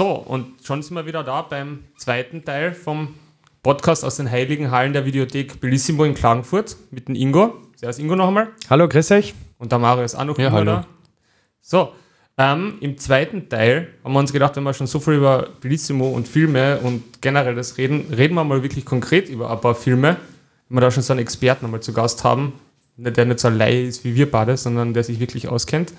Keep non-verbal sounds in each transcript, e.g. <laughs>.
So, und schon sind wir wieder da beim zweiten Teil vom Podcast aus den Heiligen Hallen der Videothek Bellissimo in Klagenfurt mit dem Ingo. Servus Ingo noch einmal. Hallo, grüß euch. Und der Mario ist auch noch ja, immer hallo. da. So, ähm, im zweiten Teil haben wir uns gedacht, wenn wir schon so viel über Bellissimo und Filme und generell das reden, reden wir mal wirklich konkret über ein paar Filme. Wenn wir da schon so einen Experten einmal zu Gast haben, der nicht so ein Laie ist wie wir beide, sondern der sich wirklich auskennt.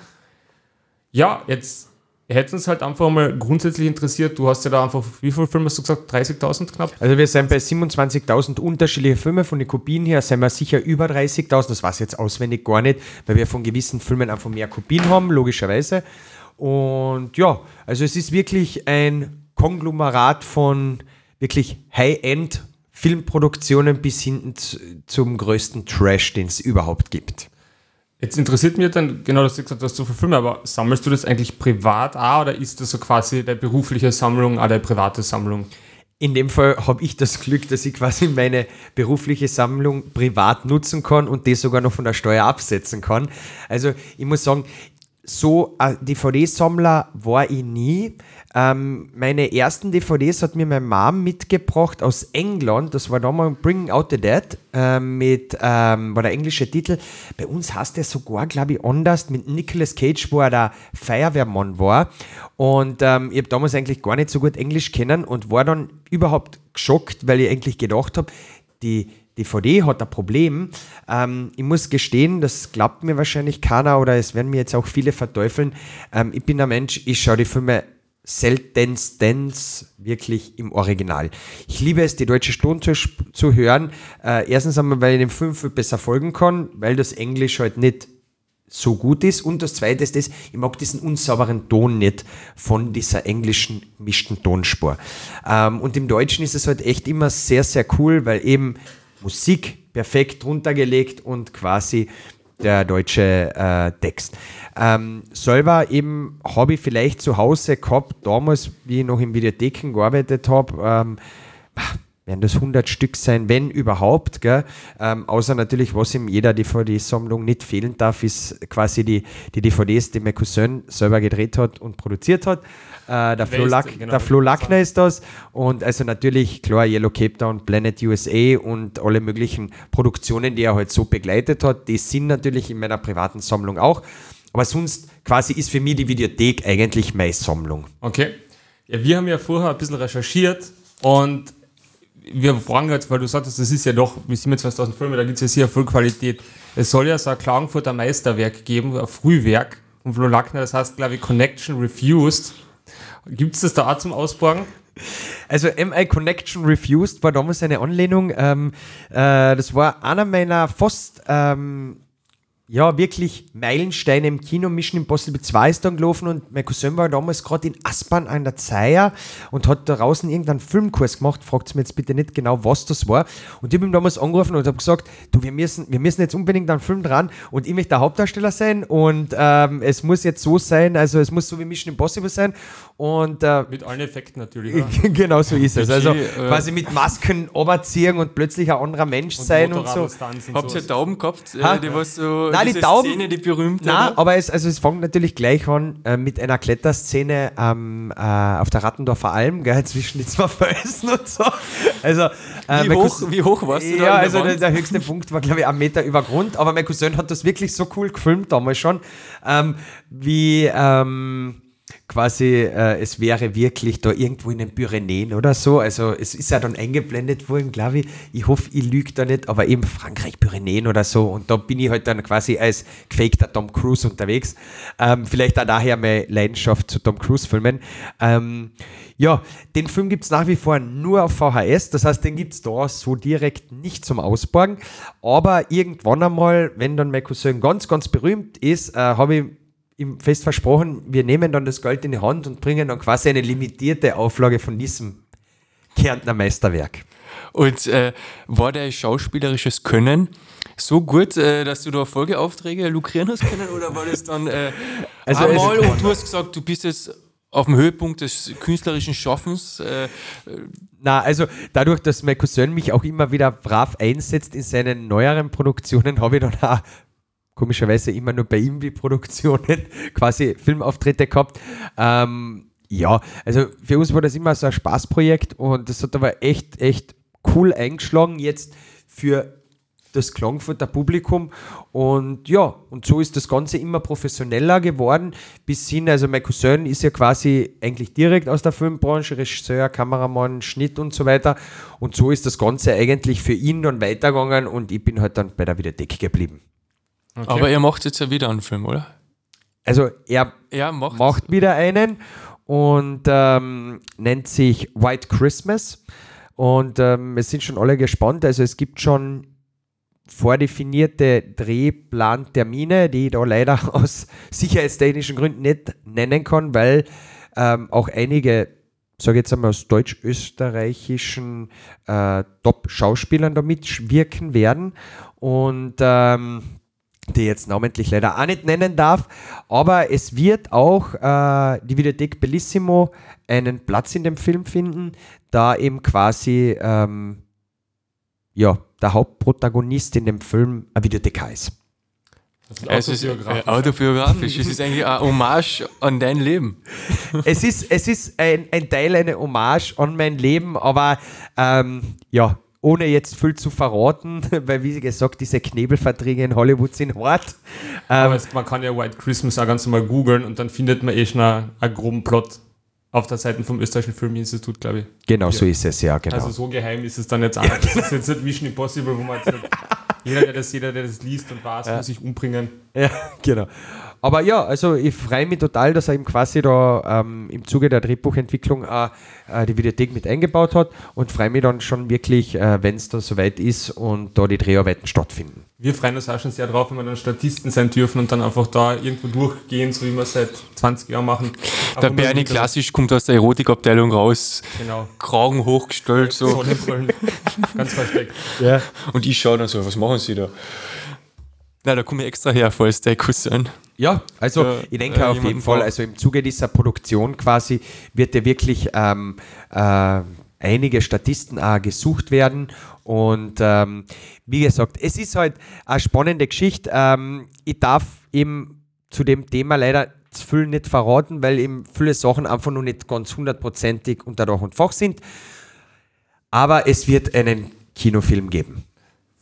Ja, jetzt hätte uns halt einfach mal grundsätzlich interessiert, du hast ja da einfach, wie viele Filme hast du gesagt? 30.000 knapp? Also wir sind bei 27.000 unterschiedliche Filme. Von den Kopien her sind wir sicher über 30.000. Das weiß ich jetzt auswendig gar nicht, weil wir von gewissen Filmen einfach mehr Kopien haben, logischerweise. Und ja, also es ist wirklich ein Konglomerat von wirklich High-End Filmproduktionen bis hin zum größten Trash, den es überhaupt gibt. Jetzt interessiert mich dann, genau, dass du gesagt hast, viele Filme, aber sammelst du das eigentlich privat auch oder ist das so quasi deine berufliche Sammlung, auch deine private Sammlung? In dem Fall habe ich das Glück, dass ich quasi meine berufliche Sammlung privat nutzen kann und das sogar noch von der Steuer absetzen kann. Also ich muss sagen, so ein DVD-Sammler war ich nie. Ähm, meine ersten DVDs hat mir meine Mom mitgebracht aus England. Das war damals Bringing Out the Dead äh, mit, ähm, war der englische Titel. Bei uns heißt der sogar, glaube ich, anders mit Nicolas Cage, wo er der Feuerwehrmann war. Und ähm, ich habe damals eigentlich gar nicht so gut Englisch kennen und war dann überhaupt geschockt, weil ich eigentlich gedacht habe, die DVD hat ein Problem. Ähm, ich muss gestehen, das glaubt mir wahrscheinlich keiner oder es werden mir jetzt auch viele verteufeln. Ähm, ich bin ein Mensch, ich schaue die Filme seltenstens wirklich im Original. Ich liebe es, die deutsche Stunde zu, hören. Äh, erstens einmal, weil ich den Film viel besser folgen kann, weil das Englisch halt nicht so gut ist. Und das Zweite ist ich mag diesen unsauberen Ton nicht von dieser englischen mischten Tonspur. Ähm, und im Deutschen ist es halt echt immer sehr, sehr cool, weil eben Musik perfekt runtergelegt und quasi der deutsche äh, Text. Ähm, selber eben habe ich vielleicht zu Hause gehabt, damals, wie ich noch in Videotheken gearbeitet habe, ähm, werden das 100 Stück sein, wenn überhaupt. Gell? Ähm, außer natürlich, was in jeder DVD-Sammlung nicht fehlen darf, ist quasi die, die DVDs, die mein Cousin selber gedreht hat und produziert hat. Äh, der, Flo Lack, genau, der Flo Lackner ist das. Und also natürlich, klar, Yellow Cape Town, Planet USA und alle möglichen Produktionen, die er halt so begleitet hat, die sind natürlich in meiner privaten Sammlung auch. Aber sonst quasi ist für mich die Videothek eigentlich meine Sammlung. Okay. Ja, wir haben ja vorher ein bisschen recherchiert und wir fragen jetzt, weil du sagtest, das ist ja doch mit 27.000 Filme, da gibt es ja sehr viel Qualität. Es soll ja so ein Klagenfurter Meisterwerk geben, ein Frühwerk von Flo Lackner, das heißt, glaube ich, Connection Refused. Gibt es das da auch zum Ausborgen? Also MI Connection Refused war damals eine Anlehnung. Ähm, äh, das war einer meiner fast ähm, ja, wirklich Meilensteine im Kino. Mission Impossible 2 ist dann gelaufen und mein Cousin war damals gerade in Aspern an der Zeier und hat da draußen irgendeinen Filmkurs gemacht. Fragt mir jetzt bitte nicht genau, was das war. Und ich habe ihm damals angerufen und habe gesagt, du, wir müssen, wir müssen jetzt unbedingt einen Film dran und ich möchte der Hauptdarsteller sein und ähm, es muss jetzt so sein, also es muss so wie Mission Impossible sein. Und, äh, mit allen Effekten natürlich. <laughs> genau so ist es. Also äh, quasi mit Masken <laughs> oberziehen und plötzlich ein anderer Mensch und sein und so. Habt ihr Tauben gehabt, äh, die was so Nein, die Tauben. Szene, die berühmte. Nein, aber es, also es fängt natürlich gleich an äh, mit einer Kletterszene ähm, äh, auf der Rattendorfer Alm, gell, <laughs> zwischen die zwei Felsen und so. Also, äh, wie, hoch, wie hoch warst du da? Ja, also der, der, höchste Punkt war, glaube ich, ein Meter über Grund. Aber mein Cousin hat das wirklich so cool gefilmt damals schon, ähm, wie. Ähm, quasi, äh, es wäre wirklich da irgendwo in den Pyrenäen oder so. Also es ist ja dann eingeblendet worden, glaube ich. Ich hoffe, ich lüge da nicht, aber eben Frankreich, Pyrenäen oder so. Und da bin ich halt dann quasi als gefakter Tom Cruise unterwegs. Ähm, vielleicht auch daher meine Leidenschaft zu Tom Cruise-Filmen. Ähm, ja, den Film gibt es nach wie vor nur auf VHS. Das heißt, den gibt es da so direkt nicht zum Ausborgen. Aber irgendwann einmal, wenn dann mein Cousin ganz, ganz berühmt ist, äh, habe ich ihm fest versprochen, wir nehmen dann das Geld in die Hand und bringen dann quasi eine limitierte Auflage von diesem Kärntner Meisterwerk. Und äh, war dein schauspielerisches Können so gut, äh, dass du da Folgeaufträge lukrieren hast können? Oder war das dann äh, also einmal und du hast gesagt, du bist jetzt auf dem Höhepunkt des künstlerischen Schaffens? Äh, Na, also dadurch, dass mein Cousin mich auch immer wieder brav einsetzt in seinen neueren Produktionen, habe ich dann auch komischerweise immer nur bei ihm die Produktionen <laughs> quasi Filmauftritte gehabt. Ähm, Ja, also für uns war das immer so ein Spaßprojekt und das hat aber echt, echt cool eingeschlagen jetzt für das Klangfurter Publikum. Und ja, und so ist das Ganze immer professioneller geworden. Bis hin, also mein Cousin ist ja quasi eigentlich direkt aus der Filmbranche, Regisseur, Kameramann, Schnitt und so weiter. Und so ist das Ganze eigentlich für ihn dann weitergegangen und ich bin halt dann bei der Videothek geblieben. Okay. Aber er macht jetzt ja wieder einen Film, oder? Also er, er macht, macht wieder einen und ähm, nennt sich White Christmas. Und ähm, es sind schon alle gespannt. Also es gibt schon vordefinierte Drehplantermine, die ich da leider <laughs> aus sicherheitstechnischen Gründen nicht nennen kann, weil ähm, auch einige, sage ich jetzt einmal aus deutsch-österreichischen äh, Top-Schauspielern da mitwirken werden und ähm, die jetzt namentlich leider auch nicht nennen darf, aber es wird auch äh, die Videothek Bellissimo einen Platz in dem Film finden, da eben quasi ähm, ja, der Hauptprotagonist in dem Film ein Videothekar ist. Es ist autobiografisch. autobiografisch. es ist eigentlich ein <laughs> Hommage an dein Leben. es ist, es ist ein, ein Teil, eine Hommage an mein Leben, aber ähm, ja, ohne jetzt viel zu verraten, <laughs> weil wie gesagt, diese Knebelverträge in Hollywood sind hart. Ähm, aber es, man kann ja White Christmas auch ganz normal googeln und dann findet man eh schon einen, einen groben Plot auf der Seite vom österreichischen Filminstitut, glaube ich. Genau, ja. so ist es, ja, genau. Also so geheim ist es dann jetzt auch. Ja. Das ist jetzt nicht Mission Impossible, wo man jetzt <laughs> jeder, der das, jeder, der das liest und weiß, ja. muss sich umbringen. Ja, <laughs> genau. Aber ja, also ich freue mich total, dass er eben quasi da ähm, im Zuge der Drehbuchentwicklung äh, äh, die Videothek mit eingebaut hat und freue mich dann schon wirklich, äh, wenn es da soweit ist und da die Dreharbeiten stattfinden. Wir freuen uns auch schon sehr drauf, wenn wir dann Statisten sein dürfen und dann einfach da irgendwo durchgehen, so wie wir es seit 20 Jahren machen. Der Bernie klassisch kommt aus der Erotikabteilung raus, genau. Kragen hochgestellt, so. Ganz versteckt. Ja. Und ich schaue dann so, was machen sie da? Na, da komme ich extra her, falls der Cousin. Ja, also ja, ich denke äh, auf jeden Fall, also im Zuge dieser Produktion quasi wird ja wirklich ähm, äh, einige Statisten auch gesucht werden. Und ähm, wie gesagt, es ist halt eine spannende Geschichte. Ähm, ich darf eben zu dem Thema leider zu viel nicht verraten, weil eben viele Sachen einfach noch nicht ganz hundertprozentig unter Dach und Fach sind. Aber es wird einen Kinofilm geben.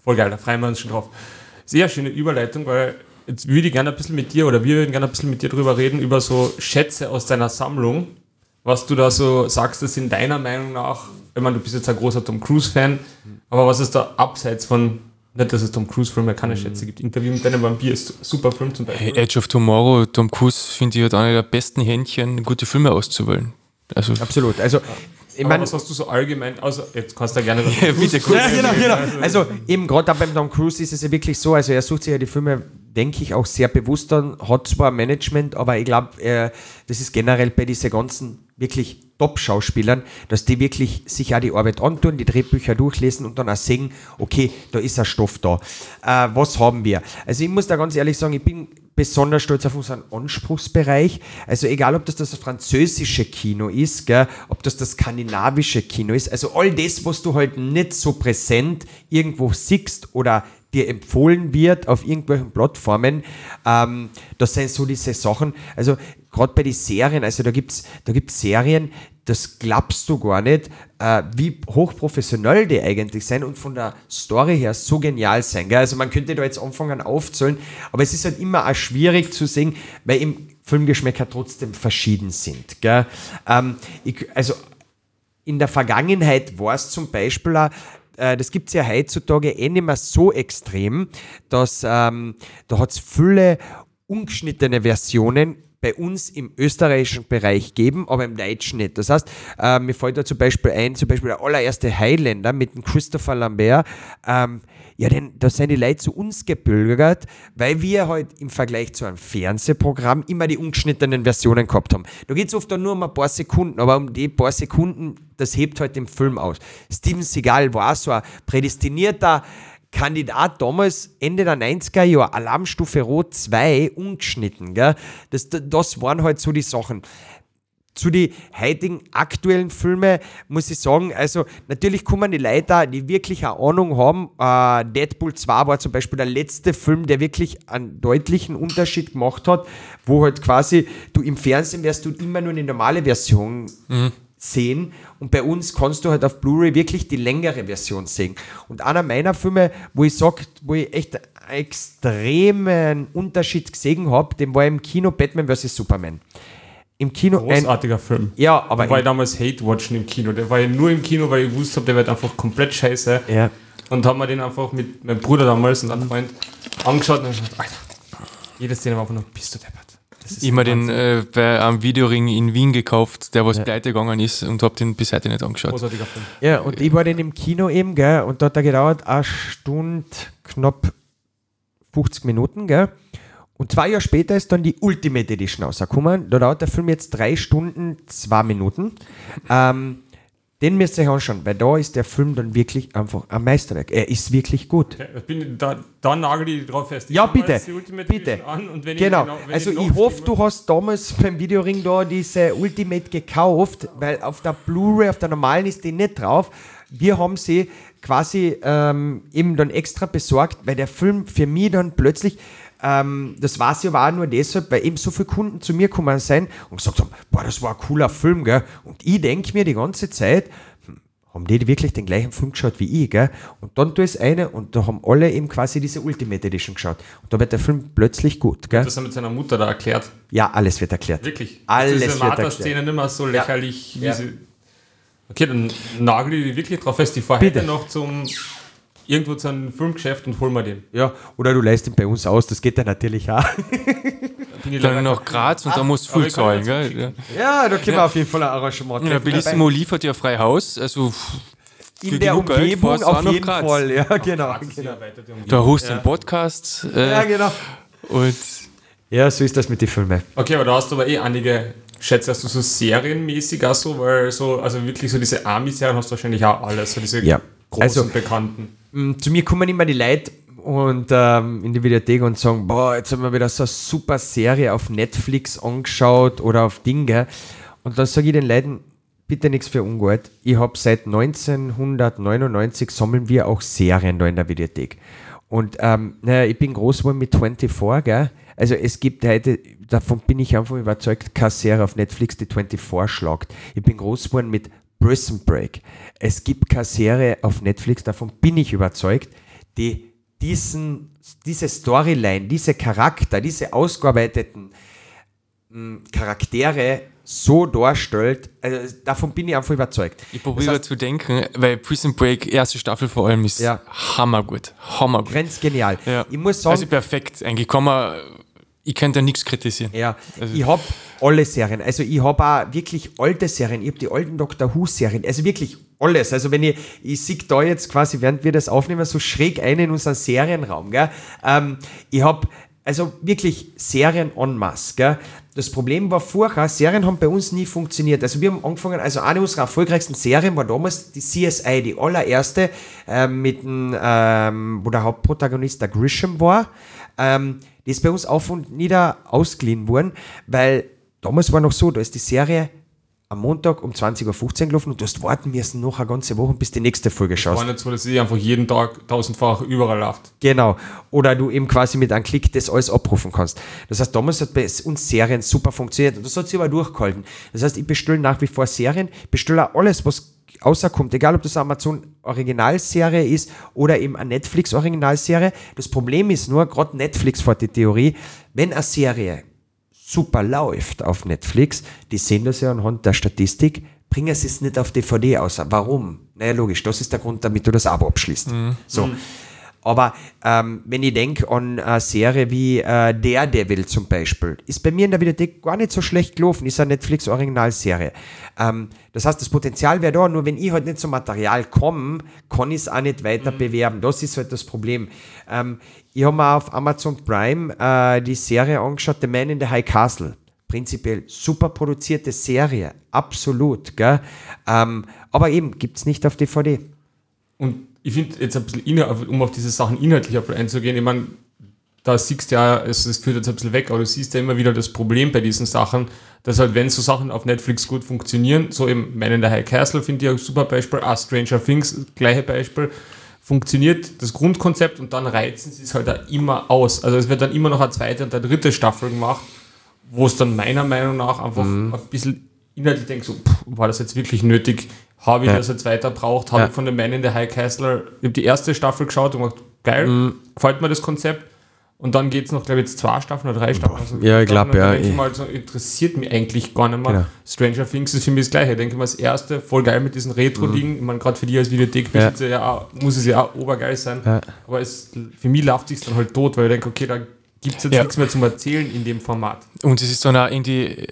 Voll geil, da freuen wir uns schon drauf. Sehr schöne Überleitung, weil Jetzt würde ich gerne ein bisschen mit dir oder wir würden gerne ein bisschen mit dir drüber reden, über so Schätze aus deiner Sammlung. Was du da so sagst, das in deiner Meinung nach, ich meine, du bist jetzt ein großer Tom Cruise-Fan, aber was ist da abseits von, nicht, dass es Tom Cruise-Filme keine mhm. Schätze gibt. Interview mit deinem Vampir ist super Film zum Beispiel. Hey, Edge of Tomorrow, Tom Cruise finde ich hat einer der besten Händchen, gute Filme auszuwählen. Also Absolut. Also ich meine, was hast du so allgemein, also jetzt kannst du ja gerne <laughs> ja, bitte kurz. Ja, genau, genau. Also eben gerade beim Tom Cruise ist es ja wirklich so, also er sucht sich ja die Filme, denke ich, auch sehr bewusst an, hat zwar Management, aber ich glaube, das ist generell bei diesen ganzen wirklich Top-Schauspielern, dass die wirklich sich auch die Arbeit antun, die Drehbücher durchlesen und dann auch sehen, okay, da ist ein Stoff da. Äh, was haben wir? Also ich muss da ganz ehrlich sagen, ich bin besonders stolz auf unseren Anspruchsbereich. Also egal, ob das das französische Kino ist, gell, ob das das skandinavische Kino ist, also all das, was du halt nicht so präsent irgendwo siehst oder dir empfohlen wird auf irgendwelchen Plattformen, ähm, das sind so diese Sachen. Also gerade bei den Serien, also da gibt es da gibt's Serien, das glaubst du gar nicht, äh, wie hochprofessionell die eigentlich sind und von der Story her so genial sein. Gell? Also man könnte da jetzt anfangen aufzählen, aber es ist halt immer auch schwierig zu sehen, weil im Filmgeschmäcker trotzdem verschieden sind. Ähm, ich, also in der Vergangenheit war es zum Beispiel auch, äh, das gibt es ja heutzutage eh nicht mehr so extrem, dass ähm, da hat es viele ungeschnittene Versionen bei uns im österreichischen Bereich geben, aber im deutschen nicht. Das heißt, äh, mir fällt da zum Beispiel ein, zum Beispiel der allererste Highlander mit dem Christopher Lambert, ähm, ja, denn da sind die Leute zu uns gebürgert, weil wir halt im Vergleich zu einem Fernsehprogramm immer die ungeschnittenen Versionen gehabt haben. Da geht es oft nur um ein paar Sekunden, aber um die paar Sekunden, das hebt halt den Film aus. Steven Seagal war so ein prädestinierter Kandidat damals Ende der 90er Jahre, Alarmstufe Rot 2, ungeschnitten. Gell? Das, das waren halt so die Sachen. zu den heutigen aktuellen Filmen muss ich sagen, also natürlich kommen die Leute, da, die wirklich eine Ahnung haben. Äh, Deadpool 2 war zum Beispiel der letzte Film, der wirklich einen deutlichen Unterschied gemacht hat, wo halt quasi du im Fernsehen wirst du immer nur eine normale Version mhm. Sehen und bei uns kannst du halt auf Blu-ray wirklich die längere Version sehen. Und einer meiner Filme, wo ich sage, wo ich echt einen extremen Unterschied gesehen habe, dem war im Kino Batman vs. Superman im Kino. Großartiger ein, Film. Ja, aber. Der war ich damals Hate-Watchen im Kino. Der war ja nur im Kino, weil ich wusste habe, der wird einfach komplett scheiße. Ja. Und haben wir den einfach mit meinem Bruder damals und einem Freund angeschaut und gesagt, Alter, jede Szene war einfach nur, bist du deppert. Immer den äh, bei einem Videoring in Wien gekauft, der was ja. pleite gegangen ist und habe den bis heute nicht angeschaut. Großartiger Film. Ja, und ich war den im Kino eben, gell, und da hat er gedauert eine Stunde, knapp 50 Minuten, gell. Und zwei Jahre später ist dann die Ultimate Edition rausgekommen. Da dauert der Film jetzt drei Stunden, zwei Minuten. Ähm, den müsst ihr euch anschauen, weil da ist der Film dann wirklich einfach ein Meisterwerk. Er ist wirklich gut. Ja, bin, da, da nagel ich drauf fest. Ich ja, bitte. bitte. genau. genau also ich, ich hoffe, du hast damals beim Videoring da diese Ultimate gekauft, weil auf der Blu-ray, auf der normalen ist die nicht drauf. Wir haben sie quasi ähm, eben dann extra besorgt, weil der Film für mich dann plötzlich ähm, das war es ja auch nur deshalb, weil eben so viele Kunden zu mir gekommen sind und gesagt haben, boah, das war ein cooler Film, gell? Und ich denke mir die ganze Zeit, hm, haben die wirklich den gleichen Film geschaut wie ich, gell? Und dann tue ich es eine und da haben alle eben quasi diese Ultimate Edition geschaut. Und da wird der Film plötzlich gut, gell? Das hat mit seiner Mutter da erklärt. Ja, alles wird erklärt. Wirklich? Alles diese wird erklärt. Szene nicht mehr so lächerlich, ja. wie ja. sie... Okay, dann nagel ich wirklich drauf fest. Fahre heute noch zum irgendwo zu einem Filmgeschäft und hol mir den. Ja, oder du lässt ihn bei uns aus, das geht ja natürlich auch. Bin ich dann nach Graz und ah, da musst du viel zahlen, gell? Ja, da können ja. wir auf jeden Fall ein Arrangement treffen. Ja, Bellissimo liefert ja frei Haus, also in der Umgebung Geld, auf jeden Graz. Fall, ja, genau. genau. Da hast du ja. einen Podcast. Äh, ja, genau. Und ja, so ist das mit den Filmen. Okay, aber da hast du aber eh einige schätze, hast du so serienmäßig auch so, weil so, also wirklich so diese Army-Serien hast du wahrscheinlich auch alles, so diese ja. großen also, Bekannten. Mm, zu mir kommen immer die Leute und ähm, in die Videothek und sagen, boah, jetzt haben wir wieder so eine super Serie auf Netflix angeschaut oder auf Dinge. Und dann sage ich den Leuten, bitte nichts für ungut. Ich habe seit 1999 sammeln wir auch Serien da in der Videothek. Und ähm, naja, ich bin groß geworden mit 24, gell? Also es gibt heute, davon bin ich einfach überzeugt, keine Serie auf Netflix, die 24 schlagt. Ich bin groß geworden mit Prison Break. Es gibt keine Serie auf Netflix, davon bin ich überzeugt, die diesen, diese Storyline, diese Charakter, diese ausgearbeiteten mh, hm, Charaktere so darstellt, also davon bin ich einfach überzeugt. Ich probiere das heißt, zu denken, weil Prison Break, erste Staffel vor allem, ist ja, hammergut. Hammergut. Ganz genial. Ja. Ich muss sagen. Also perfekt. Eigentlich kann man ich könnte nichts kritisieren. Ja, also ich habe alle Serien. Also ich habe auch wirklich alte Serien. Ich habe die alten Doctor Who-Serien. Also wirklich alles. Also wenn ich, ich sehe da jetzt quasi, während wir das aufnehmen, so schräg ein in unseren Serienraum. Gell? Ähm, ich habe also wirklich Serien en masse. Gell? Das Problem war vorher, Serien haben bei uns nie funktioniert. Also wir haben angefangen, also eine unserer erfolgreichsten Serien war damals die CSI, die allererste, äh, mit dem, ähm, wo der Hauptprotagonist der Grisham war. Ähm, die ist bei uns auf und nieder ausgeliehen worden, weil damals war noch so, da ist die Serie am Montag um 20.15 Uhr gelaufen und du hast warten müssen noch eine ganze Woche, bis die nächste Folge schaust. War nicht so, dass sie einfach jeden Tag tausendfach überall läuft. Genau. Oder du eben quasi mit einem Klick das alles abrufen kannst. Das heißt, damals hat bei uns Serien super funktioniert und das hat sich aber durchgehalten. Das heißt, ich bestelle nach wie vor Serien, bestelle auch alles, was außerkommt, egal ob das eine Amazon Originalserie ist oder eben eine Netflix Originalserie. Das Problem ist nur, gerade Netflix vor die Theorie, wenn eine Serie super läuft auf Netflix, die sehen das ja anhand der Statistik, bringen sie es nicht auf DVD aus. Warum? Naja, logisch, das ist der Grund, damit du das Abo abschließt. Mhm. So. Mhm. Aber ähm, wenn ich denke an eine Serie wie äh, Daredevil zum Beispiel, ist bei mir in der Videothek gar nicht so schlecht gelaufen, ist eine Netflix-Originalserie. Ähm, das heißt, das Potenzial wäre da, nur wenn ich halt nicht zum Material komme, kann ich es auch nicht weiter mhm. bewerben. Das ist halt das Problem. Ähm, ich habe mir auf Amazon Prime äh, die Serie angeschaut, The Man in the High Castle. Prinzipiell super produzierte Serie, absolut. Gell? Ähm, aber eben, gibt es nicht auf DVD. Und ich finde jetzt ein bisschen, um auf diese Sachen inhaltlich einzugehen, ich meine, da siehst du ja, es, es führt jetzt ein bisschen weg, aber du siehst ja immer wieder das Problem bei diesen Sachen, dass halt, wenn so Sachen auf Netflix gut funktionieren, so eben Man in the High Castle finde ich ein super Beispiel, ah, Stranger Things, gleiche Beispiel, funktioniert das Grundkonzept und dann reizen sie es halt auch immer aus. Also es wird dann immer noch eine zweite und eine dritte Staffel gemacht, wo es dann meiner Meinung nach einfach mhm. ein bisschen inhaltlich denkt, so, pff, war das jetzt wirklich nötig? Habe ich ja. das jetzt weiter braucht? Habe ja. ich von den Man in the High Castle, ich habe die erste Staffel geschaut und gesagt, geil, mhm. gefällt mir das Konzept. Und dann geht es noch, glaube ich, jetzt zwei Staffeln oder drei Staffeln. Also ja, ich glaube, ja. Ich mal, so, interessiert mich eigentlich gar nicht mehr. Genau. Stranger Things ist für mich das Gleiche. Ich denke mal, das erste, voll geil mit diesen Retro-Dingen. Mhm. Ich meine, gerade für die als Videothekbesitzer ja. ja muss es ja auch obergeil sein. Ja. Aber es, für mich läuft es dann halt tot, weil ich denke, okay, da gibt es jetzt ja. nichts mehr zum Erzählen in dem Format. Und es ist dann auch irgendwie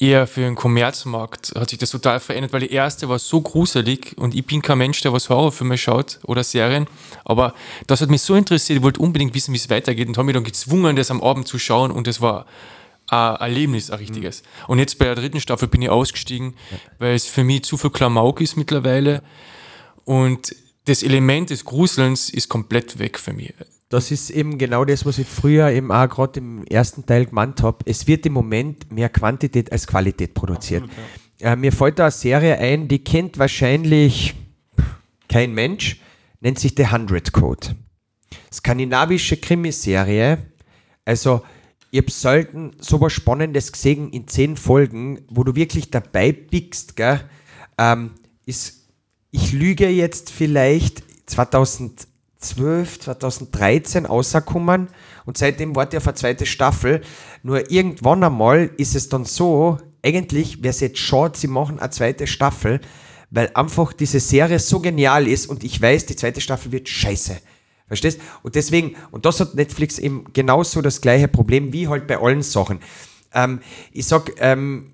eher für den Kommerzmarkt hat sich das total verändert, weil die erste war so gruselig und ich bin kein Mensch, der was Horrorfilme schaut oder Serien, aber das hat mich so interessiert, ich wollte unbedingt wissen, wie es weitergeht und habe mich dann gezwungen, das am Abend zu schauen und das war ein Erlebnis, ein richtiges. Mhm. Und jetzt bei der dritten Staffel bin ich ausgestiegen, weil es für mich zu viel Klamauk ist mittlerweile und das Element des Gruselns ist komplett weg für mich. Das ist eben genau das, was ich früher eben auch gerade im ersten Teil gemeint habe. Es wird im Moment mehr Quantität als Qualität produziert. Absolut, ja. äh, mir fällt da eine Serie ein, die kennt wahrscheinlich kein Mensch, nennt sich The Hundred Code. Skandinavische Krimiserie. Also, ich habe selten so was Spannendes gesehen in zehn Folgen, wo du wirklich dabei biegst, gell? Ähm, ist, ich lüge jetzt vielleicht 2000 2012, 2013 rausgekommen und seitdem warte ich auf eine zweite Staffel. Nur irgendwann einmal ist es dann so, eigentlich wäre es jetzt schade, sie machen eine zweite Staffel, weil einfach diese Serie so genial ist und ich weiß, die zweite Staffel wird scheiße. Verstehst? Und deswegen, und das hat Netflix eben genauso das gleiche Problem wie halt bei allen Sachen. Ähm, ich sag, ähm,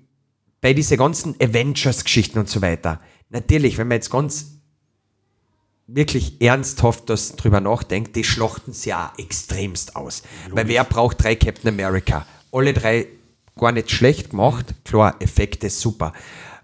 bei diesen ganzen Avengers-Geschichten und so weiter, natürlich, wenn man jetzt ganz wirklich ernsthaft das drüber nachdenkt, die schlachten sie ja extremst aus. Logisch. Weil wer braucht drei Captain America? Alle drei gar nicht schlecht gemacht, klar, Effekte super.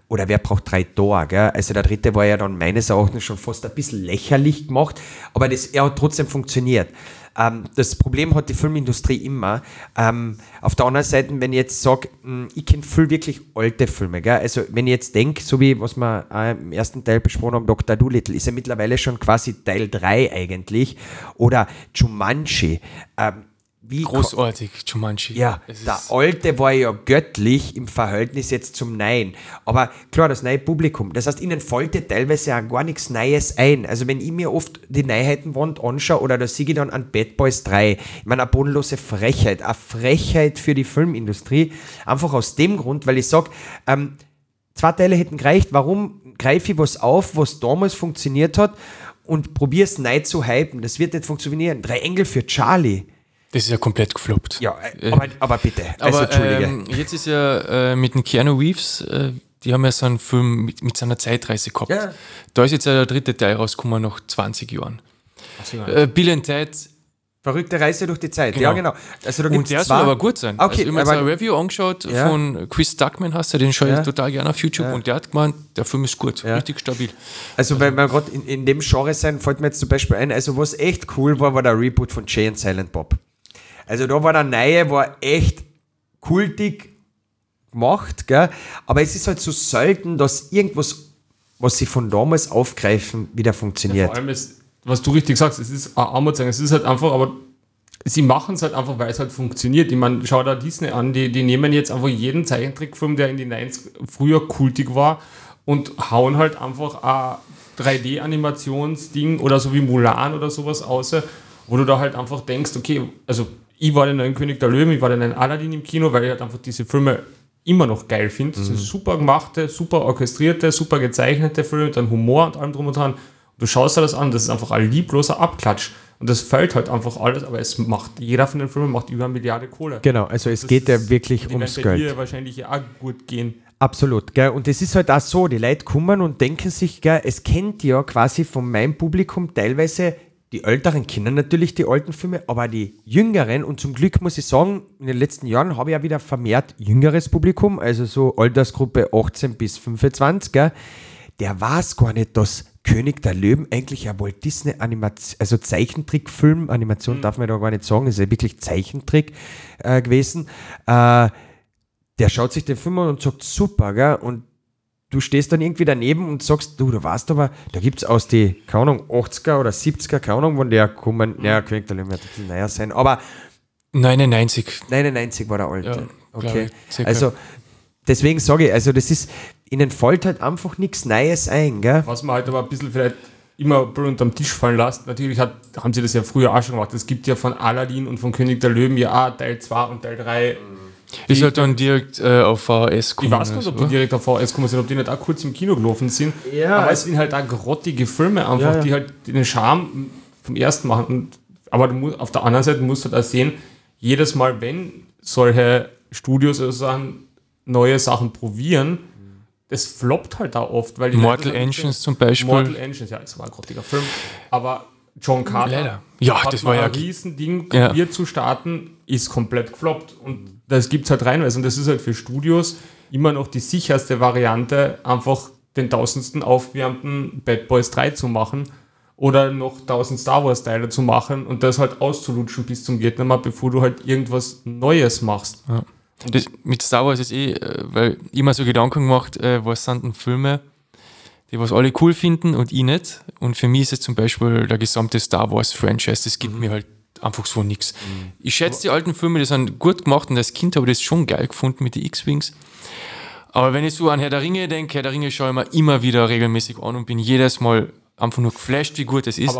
Oder wer braucht drei Thor, gell? Also der dritte war ja dann meines Erachtens schon fast ein bisschen lächerlich gemacht, aber das, er hat trotzdem funktioniert. Ähm, das Problem hat die Filmindustrie immer. Ähm, auf der anderen Seite, wenn ich jetzt sage, hm, ich kenne viel wirklich alte Filme, gell? also wenn ich jetzt denke, so wie was wir im ersten Teil besprochen haben, Dr. Doolittle, ist ja mittlerweile schon quasi Teil 3 eigentlich. Oder Jumanji. Ähm, wie Großartig, Jumanji. Ja, der alte war ja göttlich im Verhältnis jetzt zum Neuen. Aber klar, das neue Publikum, das heißt, ihnen fällt teilweise auch gar nichts Neues ein. Also wenn ich mir oft die Neuheitenwand anschaue oder da sehe ich dann an Bad Boys 3, ich meine, eine bodenlose Frechheit, eine Frechheit für die Filmindustrie. Einfach aus dem Grund, weil ich sage, ähm, zwei Teile hätten gereicht. Warum greife ich was auf, was damals funktioniert hat und probiere es neu zu hypen? Das wird nicht funktionieren. Drei Engel für Charlie das ist ja komplett gefloppt. Ja, äh, aber, aber bitte. Also, aber, Entschuldige. Ähm, jetzt ist ja äh, mit den Keanu Reeves, äh, die haben ja so einen Film mit, mit seiner Zeitreise gehabt. Ja. Da ist jetzt ja der dritte Teil rausgekommen nach 20 Jahren. Äh, Bill and Ted. Verrückte Reise durch die Zeit, genau. ja genau. Also da Und der soll aber gut sein. Okay, also ich habe mir ein Review angeschaut ja. von Chris Duckman, hast du, den schaue ich ja. total gerne auf YouTube ja. und der hat gemeint, der Film ist gut, richtig stabil. Also weil wir gerade in, in dem Genre sein, fällt mir jetzt zum Beispiel ein, also was echt cool war, war der Reboot von Jay and Silent Bob. Also da war der Neue, war echt kultig gemacht, gell? aber es ist halt so selten, dass irgendwas, was sie von damals aufgreifen, wieder funktioniert. Ja, vor allem ist, was du richtig sagst, es ist Armut sagen, es ist halt einfach, aber sie machen es halt einfach, weil es halt funktioniert. Ich meine, schau da Disney an, die, die nehmen jetzt einfach jeden Zeichentrickfilm, der in den 90 früher kultig war und hauen halt einfach ein 3D-Animationsding oder so wie Mulan oder sowas aus, wo du da halt einfach denkst, okay, also ich war dann ein König der Löwen, ich war dann ein Aladdin im Kino, weil ich halt einfach diese Filme immer noch geil finde. Das sind mhm. super gemachte, super orchestrierte, super gezeichnete Filme mit einem Humor und allem drum und dran. Du schaust dir das an, das ist einfach ein liebloser Abklatsch. Und das fällt halt einfach alles, aber es macht, jeder von den Filmen macht über eine Milliarde Kohle. Genau, also es das geht ja wirklich ums Geld. Dir wahrscheinlich auch gut gehen. Absolut, gell? und es ist halt auch so, die Leute kommen und denken sich, gell, es kennt ja quasi von meinem Publikum teilweise die Älteren kennen natürlich die alten Filme, aber die Jüngeren, und zum Glück muss ich sagen, in den letzten Jahren habe ich ja wieder vermehrt jüngeres Publikum, also so Altersgruppe 18 bis 25, gell, der weiß gar nicht, dass König der Löwen eigentlich ein Walt Disney Animation, also Zeichentrickfilm, Animation mhm. darf man da gar nicht sagen, ist ja wirklich Zeichentrick äh, gewesen. Äh, der schaut sich den Film an und sagt, super, gell? Und du stehst dann irgendwie daneben und sagst, du, du weißt aber, da gibt es aus die, keine Ahnung, 80er oder 70er, keine Ahnung, wann der kommen, naja, König der Löwen wird ein bisschen näher sein, aber 99. 99 war der alte. Ja, okay. Also deswegen sage ich, also das ist, ihnen fällt halt einfach nichts Neues ein, gell? Was man halt aber ein bisschen vielleicht immer unterm Tisch fallen lässt. Natürlich hat, haben sie das ja früher auch schon gemacht. Es gibt ja von Aladdin und von König der Löwen ja auch Teil 2 und Teil 3. Ist halt dann direkt äh, auf VHS gekommen. Ich weiß nicht, ob die direkt auf VHS kommen sind, ob die nicht auch kurz im Kino gelaufen sind. Ja, aber es sind halt auch grottige Filme einfach, ja, ja. die halt den Charme vom ersten machen. Und, aber du musst, auf der anderen Seite musst du da sehen, jedes Mal, wenn solche Studios oder Sachen neue Sachen probieren, das floppt halt da oft. Weil Mortal Leute Engines zum Beispiel. Mortal Engines, ja, das war ein grottiger Film. Aber John Carter Leider. Ja, hat das war ja ein Riesending ja. zu starten, ist komplett gefloppt. Und das gibt es halt reinweise. Und das ist halt für Studios immer noch die sicherste Variante, einfach den tausendsten aufwärmten Bad Boys 3 zu machen oder noch 1000 Star Wars Teile zu machen und das halt auszulutschen bis zum geht bevor du halt irgendwas Neues machst. Ja. Das, mit Star Wars ist eh, äh, weil ich immer so Gedanken gemacht, äh, was sind denn Filme, die was alle cool finden und ich nicht. Und für mich ist es zum Beispiel der gesamte Star Wars Franchise, das gibt mhm. mir halt einfach so nichts. Mhm. Ich schätze die alten Filme, die sind gut gemacht und als Kind habe ich das schon geil gefunden mit den X-Wings. Aber wenn ich so an Herr der Ringe denke, Herr der Ringe schaue ich mir immer wieder regelmäßig an und bin jedes Mal einfach nur geflasht, wie gut es ist.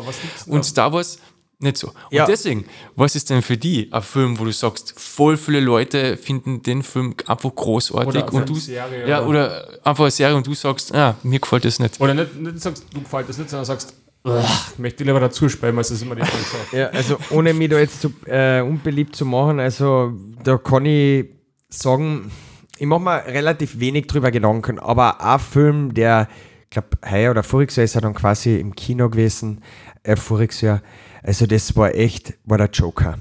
und Star Wars nicht so. Und ja. deswegen, was ist denn für die ein Film, wo du sagst, voll viele Leute finden den Film einfach großartig oder und du Serie, ja, oder einfach eine Serie und du sagst, ah, mir gefällt das nicht. Oder nicht, nicht sagst, du gefällt das nicht, sondern sagst, ich möchte lieber dazu spielen, als das immer die <laughs> Frage Ja, also ohne mich da jetzt zu, äh, unbeliebt zu machen, also da kann ich sagen, ich mache mir relativ wenig drüber Gedanken, aber ein Film, der, ich glaube, heuer oder voriges Jahr ist er dann quasi im Kino gewesen, äh, voriges Jahr, also das war echt, war der Joker.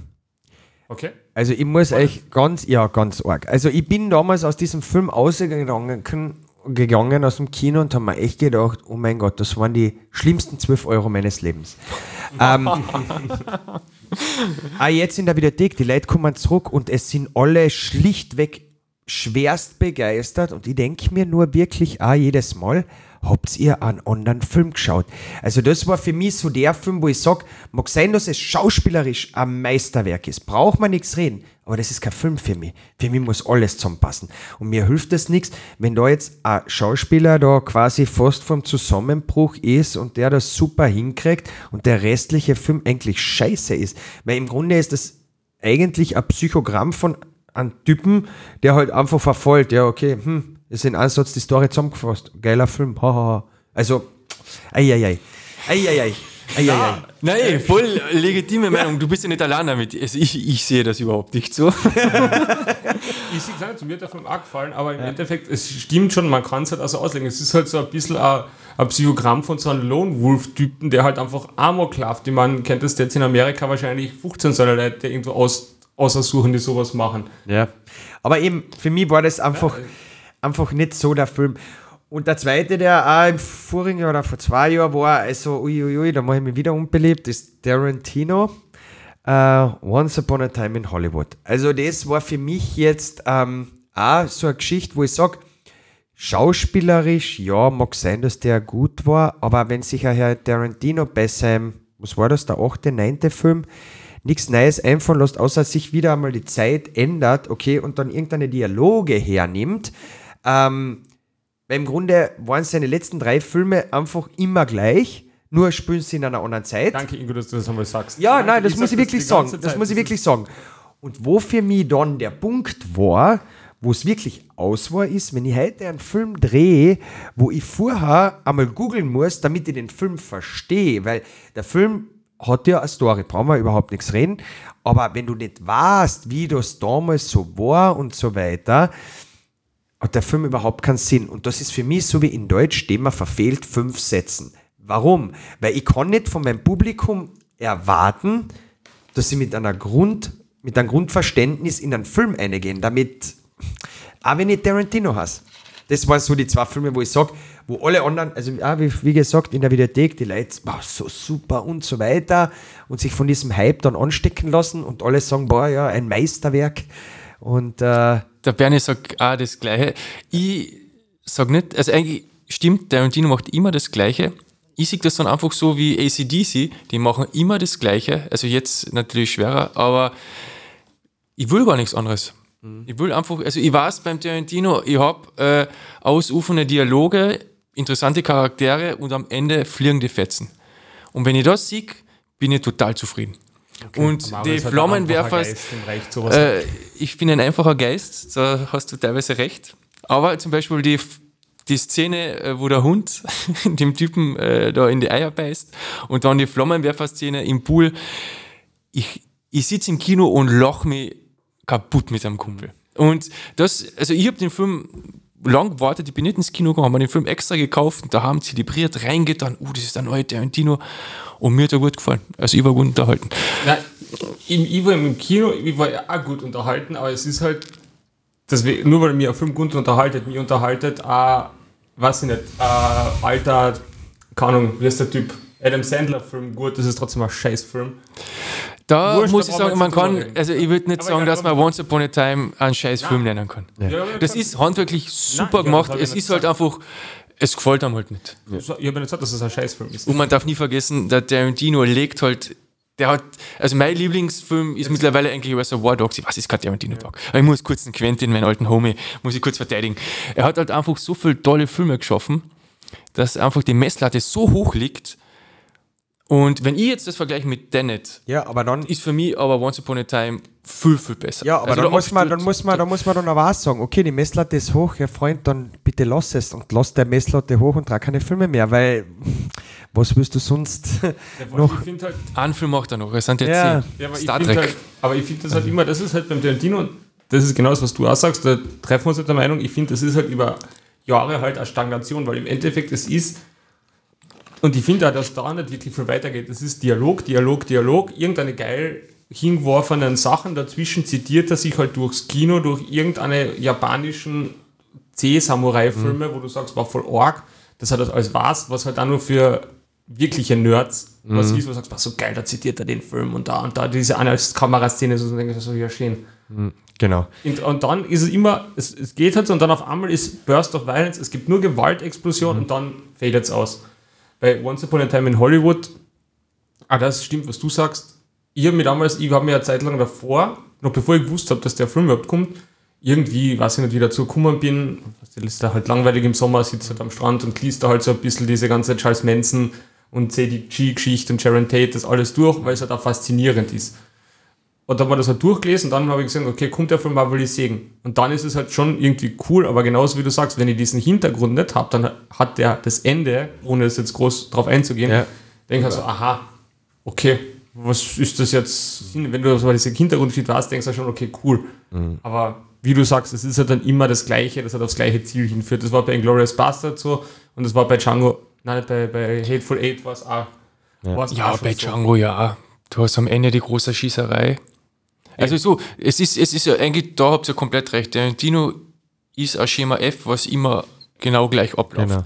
Okay. Also ich muss euch ganz, ja, ganz arg. Also ich bin damals aus diesem Film ausgegangen gegangen aus dem Kino und habe mir echt gedacht, oh mein Gott, das waren die schlimmsten 12 Euro meines Lebens. <laughs> ähm, ah, jetzt in der Videothek, die Leute kommen zurück und es sind alle schlichtweg schwerst begeistert und ich denke mir nur wirklich auch jedes Mal, habt ihr einen anderen Film geschaut? Also das war für mich so der Film, wo ich sage, mag sein, dass es schauspielerisch ein Meisterwerk ist, braucht man nichts reden, aber das ist kein Film für mich. Für mich muss alles zusammenpassen. Und mir hilft es nichts, wenn da jetzt ein Schauspieler da quasi fast vom Zusammenbruch ist und der das super hinkriegt und der restliche Film eigentlich scheiße ist. Weil im Grunde ist das eigentlich ein Psychogramm von einem Typen, der halt einfach verfolgt, ja, okay, hm, ist in einem Satz die Story zusammengefasst. Geiler Film, hahaha. Also, eieiei. Eieiei. Ja, nein, voll legitime Meinung. Du bist ja nicht allein damit. Also ich, ich sehe das überhaupt nicht so. <laughs> ich sehe gesagt, zu mir hat der Film auch gefallen, aber im ja. Endeffekt, es stimmt schon, man kann es halt also auslegen. Es ist halt so ein bisschen ein, ein Psychogramm von so einem Lone Wolf-Typen, der halt einfach Amok läuft. Man kennt das jetzt in Amerika wahrscheinlich 15 solcher Leute, die irgendwo aus, ausersuchen, die sowas machen. Ja. Aber eben, für mich war das einfach. Ja einfach nicht so der Film. Und der zweite, der auch im vorigen Jahr oder vor zwei Jahren war, also uiuiui, ui, da mache ich mich wieder unbeliebt, ist Tarantino. Uh, Once Upon a Time in Hollywood. Also das war für mich jetzt ähm, auch so eine Geschichte, wo ich sage, schauspielerisch, ja, mag sein, dass der gut war, aber wenn sich ein Herr Tarantino bei seinem, was war das, der achte, neunte Film, nichts Neues einfallen lässt, außer sich wieder einmal die Zeit ändert, okay, und dann irgendeine Dialoge hernimmt, ähm, weil im Grunde waren seine letzten drei Filme einfach immer gleich, nur spielen sie in einer anderen Zeit. Danke, Ingo, dass du das einmal sagst. Ja, Danke, nein, das muss ich wirklich sagen. Zeit. Das muss ich wirklich sagen. Und wo für mich dann der Punkt war, wo es wirklich aus war, ist, wenn ich heute einen Film drehe, wo ich vorher einmal googeln muss, damit ich den Film verstehe, weil der Film hat ja eine Story, brauchen wir überhaupt nichts reden, aber wenn du nicht weißt, wie das damals so war und so weiter, hat der Film überhaupt keinen Sinn. Und das ist für mich so wie in Deutsch, dem man verfehlt fünf Sätzen. Warum? Weil ich kann nicht von meinem Publikum erwarten, dass sie mit einer Grund, mit einem Grundverständnis in einen Film eingehen, damit, auch wenn ich Tarantino hast. Das waren so die zwei Filme, wo ich sage, wo alle anderen, also auch wie, wie gesagt, in der Videothek, die Leute, boah, so super und so weiter und sich von diesem Hype dann anstecken lassen und alle sagen, boah, ja, ein Meisterwerk. Und äh, der Bernie sagt auch das Gleiche. Ich sage nicht, also eigentlich stimmt, Tarantino macht immer das Gleiche. Ich sehe das dann einfach so wie ACDC, die machen immer das Gleiche. Also jetzt natürlich schwerer, aber ich will gar nichts anderes. Mhm. Ich will einfach, also ich weiß beim Tarantino, ich habe äh, ausufernde Dialoge, interessante Charaktere und am Ende fliegende Fetzen. Und wenn ich das sehe, bin ich total zufrieden. Okay. Und die Flammenwerfer, äh, ich bin ein einfacher Geist, da hast du teilweise recht. Aber zum Beispiel die, die Szene, äh, wo der Hund <laughs> dem Typen äh, da in die Eier beißt und dann die Flammenwerfer-Szene im Pool. Ich, ich sitze im Kino und lach mich kaputt mit einem Kumpel. Und das, also ich habe den Film lang gewartet, ich bin nicht ins Kino gegangen, habe den Film extra gekauft und da haben zelebriert, reingetan, oh, das ist der neue Tarantino und mir hat er gut gefallen. Also ich war gut unterhalten. Nein, ich, war im Kino, ich war auch gut unterhalten, aber es ist halt, deswegen, nur weil mir ein Film gut unterhaltet, mich unterhaltet, auch, weiß ich nicht, äh, alter, keine Ahnung, wie ist der Typ, Adam Sandler-Film gut, das ist trotzdem ein Scheißfilm. Da Wurscht, muss ich sagen, man kann, also ich würde nicht aber sagen, dass man Once Upon a Time einen Scheißfilm nennen kann. Ja. das ist handwerklich super Nein, gemacht, es ist halt einfach, es gefällt einem halt nicht. Ja. Ich habe ja nicht gesagt, dass es ein Scheißfilm ist. Und man darf nie vergessen, der Tarantino legt halt der hat, also mein Lieblingsfilm ist Jetzt mittlerweile eigentlich Reservoir Dogs. Ich weiß, es ist kein Tarantino Dog. Aber ich muss kurz einen Quentin, meinen alten Homie, muss ich kurz verteidigen. Er hat halt einfach so viele tolle Filme geschaffen, dass einfach die Messlatte so hoch liegt, und wenn ich jetzt das vergleiche mit Tenet, ja, aber dann ist für mich aber Once Upon a Time viel, viel besser. Ja, aber also dann, muss man, dann, muss man, dann muss man dann auch was sagen, okay, die Messlatte ist hoch, ja Freund, dann bitte lass es und lass der Messlatte hoch und trag keine Filme mehr, weil <laughs> was willst du sonst <laughs> ja, noch? Ich halt, Einen Film macht er noch, es sind jetzt ja. ja aber Star Trek. Halt, aber ich finde das halt immer, das ist halt beim Tarantino, das ist genau das, was du auch sagst, da treffen wir uns mit der Meinung, ich finde, das ist halt über Jahre halt eine Stagnation, weil im Endeffekt es ist, und ich finde auch, dass da nicht wirklich viel weitergeht. Das ist Dialog, Dialog, Dialog, irgendeine geil hingeworfenen Sachen. Dazwischen zitiert er sich halt durchs Kino, durch irgendeine japanischen C-Samurai-Filme, mhm. wo du sagst, war voll arg. Das hat das alles was, was halt auch nur für wirkliche Nerds mhm. was ist, wo du sagst, war so geil, da zitiert er den Film und da und da diese eine Kameraszene, so denke ich, so ja schön. Mhm. Genau. Und, und, dann ist es immer, es, es geht halt so und dann auf einmal ist Burst of Violence, es gibt nur Gewaltexplosion mhm. und dann fadet es aus bei Once Upon a Time in Hollywood, ah, das stimmt, was du sagst. Ich habe mir damals, ich habe mir eine Zeit lang davor, noch bevor ich gewusst habe, dass der Film überhaupt kommt, irgendwie, weiß ich nicht, wie dazu gekommen bin, das ist da halt langweilig im Sommer, sitzt halt am Strand und liest da halt so ein bisschen diese ganze Charles Manson und CDG-Geschichte und Sharon Tate, das alles durch, weil es halt auch faszinierend ist. Und dann war das halt durchgelesen und dann habe ich gesagt, okay, kommt der Film, will ich sehen. Und dann ist es halt schon irgendwie cool, aber genauso wie du sagst, wenn ich diesen Hintergrund nicht habe, dann hat der das Ende, ohne es jetzt groß drauf einzugehen, ja. denke ich also, aha, okay, was ist das jetzt? Wenn du so diese Hintergrundgeschichte weißt, denkst du schon, okay, cool. Mhm. Aber wie du sagst, es ist halt dann immer das Gleiche, das hat aufs gleiche Ziel hinführt. Das war bei Inglourious Bastard so und das war bei Django, nein, bei, bei Hateful Eight war es auch. Ja, ja bei Django so. ja. Du hast am Ende die große Schießerei also so, es ist, es ist ja eigentlich, da habt ihr komplett recht. Der Dino ist ein Schema F, was immer genau gleich abläuft. Genau.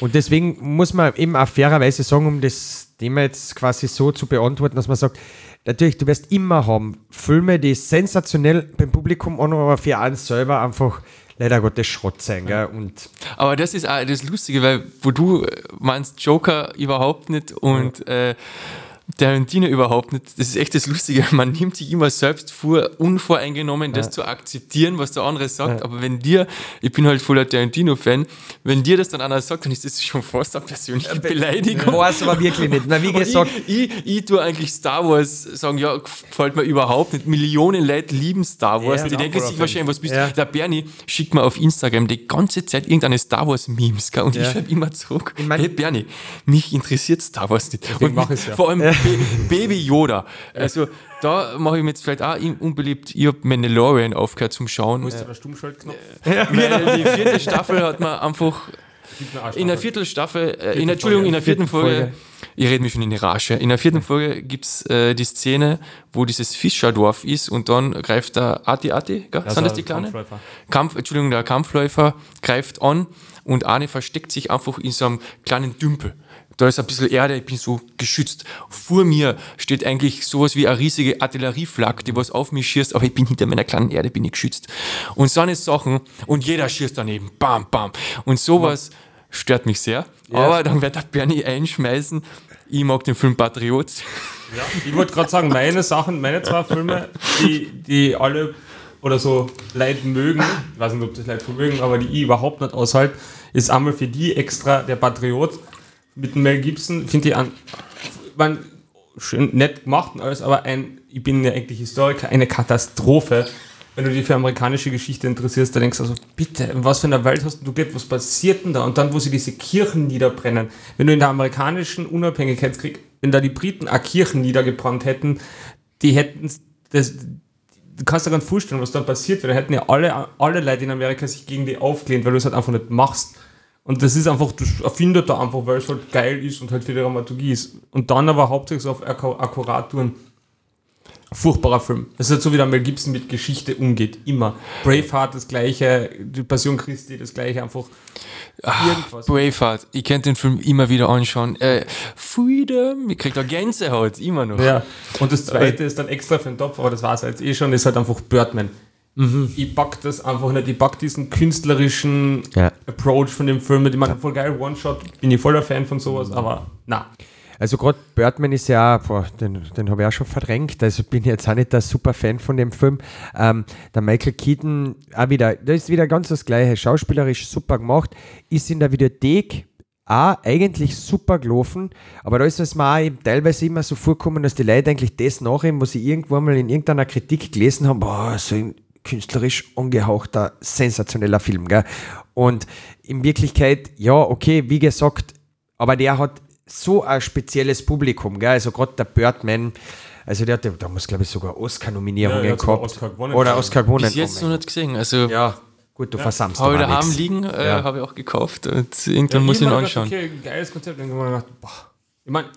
Und deswegen muss man eben auch fairerweise sagen, um das Thema jetzt quasi so zu beantworten, dass man sagt, natürlich, du wirst immer haben Filme, die sensationell beim Publikum an, aber für einen selber einfach leider Gottes Schrott sein. Gell? Und aber das ist auch das Lustige, weil wo du meinst Joker überhaupt nicht und ja. äh, Tarantino überhaupt nicht. Das ist echt das Lustige. <laughs> Man nimmt sich immer selbst vor, unvoreingenommen das ja. zu akzeptieren, was der andere sagt. Ja. Aber wenn dir, ich bin halt voller Tarantino-Fan, wenn dir das dann einer sagt, dann ist das schon fast eine persönliche Beleidigung. War es aber wirklich nicht. Na, wie <laughs> gesagt. Ich, ich, ich, tue eigentlich Star Wars sagen, ja, gefällt mir überhaupt nicht. Millionen Leute lieben Star Wars. Ja, die denken sich wahrscheinlich, was bist du? Der Bernie schickt mir auf Instagram die ganze Zeit irgendeine Star Wars-Memes. Und ich schreibe immer zurück, ich mein, hey Bernie, mich interessiert Star Wars nicht. Und mach es ja. vor allem Baby Yoda. Also da mache ich mir jetzt vielleicht auch unbeliebt. Ich habe Mandalorian aufgehört zum Schauen. Wo ist der Stummschaltknopf? Ja, Weil die vierte Staffel hat man einfach In der Viertelstaffel, äh, in, Entschuldigung, in der vierten Folge, ich rede mich schon in die Rasche, in der vierten Folge gibt es äh, die Szene, wo dieses Fischerdorf ist und dann greift der Ati Ati, gell? sind das die Kleine? Kampfläufer. Kampf, Entschuldigung, der Kampfläufer greift an und Arne versteckt sich einfach in so einem kleinen Dümpel da ist ein bisschen Erde, ich bin so geschützt. Vor mir steht eigentlich sowas wie eine riesige Artillerieflagge, die was auf mich schießt, aber ich bin hinter meiner kleinen Erde, bin ich geschützt. Und so eine Sachen, und jeder schießt daneben, bam, bam. Und sowas stört mich sehr. Ja. Aber dann wird der Bernie einschmeißen, ich mag den Film Patriot. Ja, ich wollte gerade sagen, meine Sachen, meine zwei Filme, die, die alle oder so Leute mögen, ich weiß nicht, ob das Leute mögen, aber die ich überhaupt nicht aushalte, ist einmal für die extra der Patriot mit Mel Gibson, finde ich an, man, schön nett gemacht und alles, aber ein, ich bin ja eigentlich Historiker, eine Katastrophe. Wenn du dich für amerikanische Geschichte interessierst, da denkst du also, bitte, was für einer Welt hast du gelebt, was passiert denn da? Und dann, wo sie diese Kirchen niederbrennen. Wenn du in der amerikanischen Unabhängigkeitskrieg, wenn da die Briten auch Kirchen niedergebrannt hätten, die hätten das, du kannst dir gar nicht vorstellen, was da passiert wäre. Da hätten ja alle, alle Leute in Amerika sich gegen die aufgelehnt, weil du es halt einfach nicht machst. Und das ist einfach, das erfindet er einfach, weil es halt geil ist und halt für die Dramaturgie ist. Und dann aber hauptsächlich auf Akkuraturen. Furchtbarer Film. Das ist halt so, wie der Mel Gibson mit Geschichte umgeht. Immer. Braveheart das gleiche, die Passion Christi das gleiche, einfach irgendwas. Braveheart, ich könnte den Film immer wieder anschauen. Äh, Freedom, ich krieg da Gänsehaut, immer noch. Ja. Und das zweite ist dann extra für den Topf, aber das war es jetzt eh schon, ist halt einfach Birdman. Mhm. Ich pack das einfach nicht. Ich pack diesen künstlerischen ja. Approach von dem Film. Ich meine, voll geil, One-Shot, bin ich voller Fan von sowas, aber na. Also gerade Birdman ist ja, boah, den, den habe ich auch schon verdrängt, also bin ich jetzt auch nicht der super Fan von dem Film. Ähm, der Michael Keaton, auch wieder, da ist wieder ganz das Gleiche, schauspielerisch super gemacht, ist in der Videothek auch eigentlich super gelaufen, aber da ist es mir auch teilweise immer so vorgekommen, dass die Leute eigentlich das nachheben, was sie irgendwo mal in irgendeiner Kritik gelesen haben, boah, so künstlerisch angehauchter, sensationeller Film. Gell? Und in Wirklichkeit, ja, okay, wie gesagt, aber der hat so ein spezielles Publikum. Gell? Also gerade der Birdman, also der, der, der muss, glaube ich, sogar Oscar-Nominierungen ja, gehabt. Oscar gewonnen. Oder Oscar gewonnen. Bis jetzt noch nicht gesehen. Also ja, gut, du ja. versammst Habe ich daheim liegen, äh, ja. habe ich auch gekauft. Und irgendwann ja, muss ich ihn anschauen. Okay, geiles Konzept. Ich gedacht, boah. Ich meine,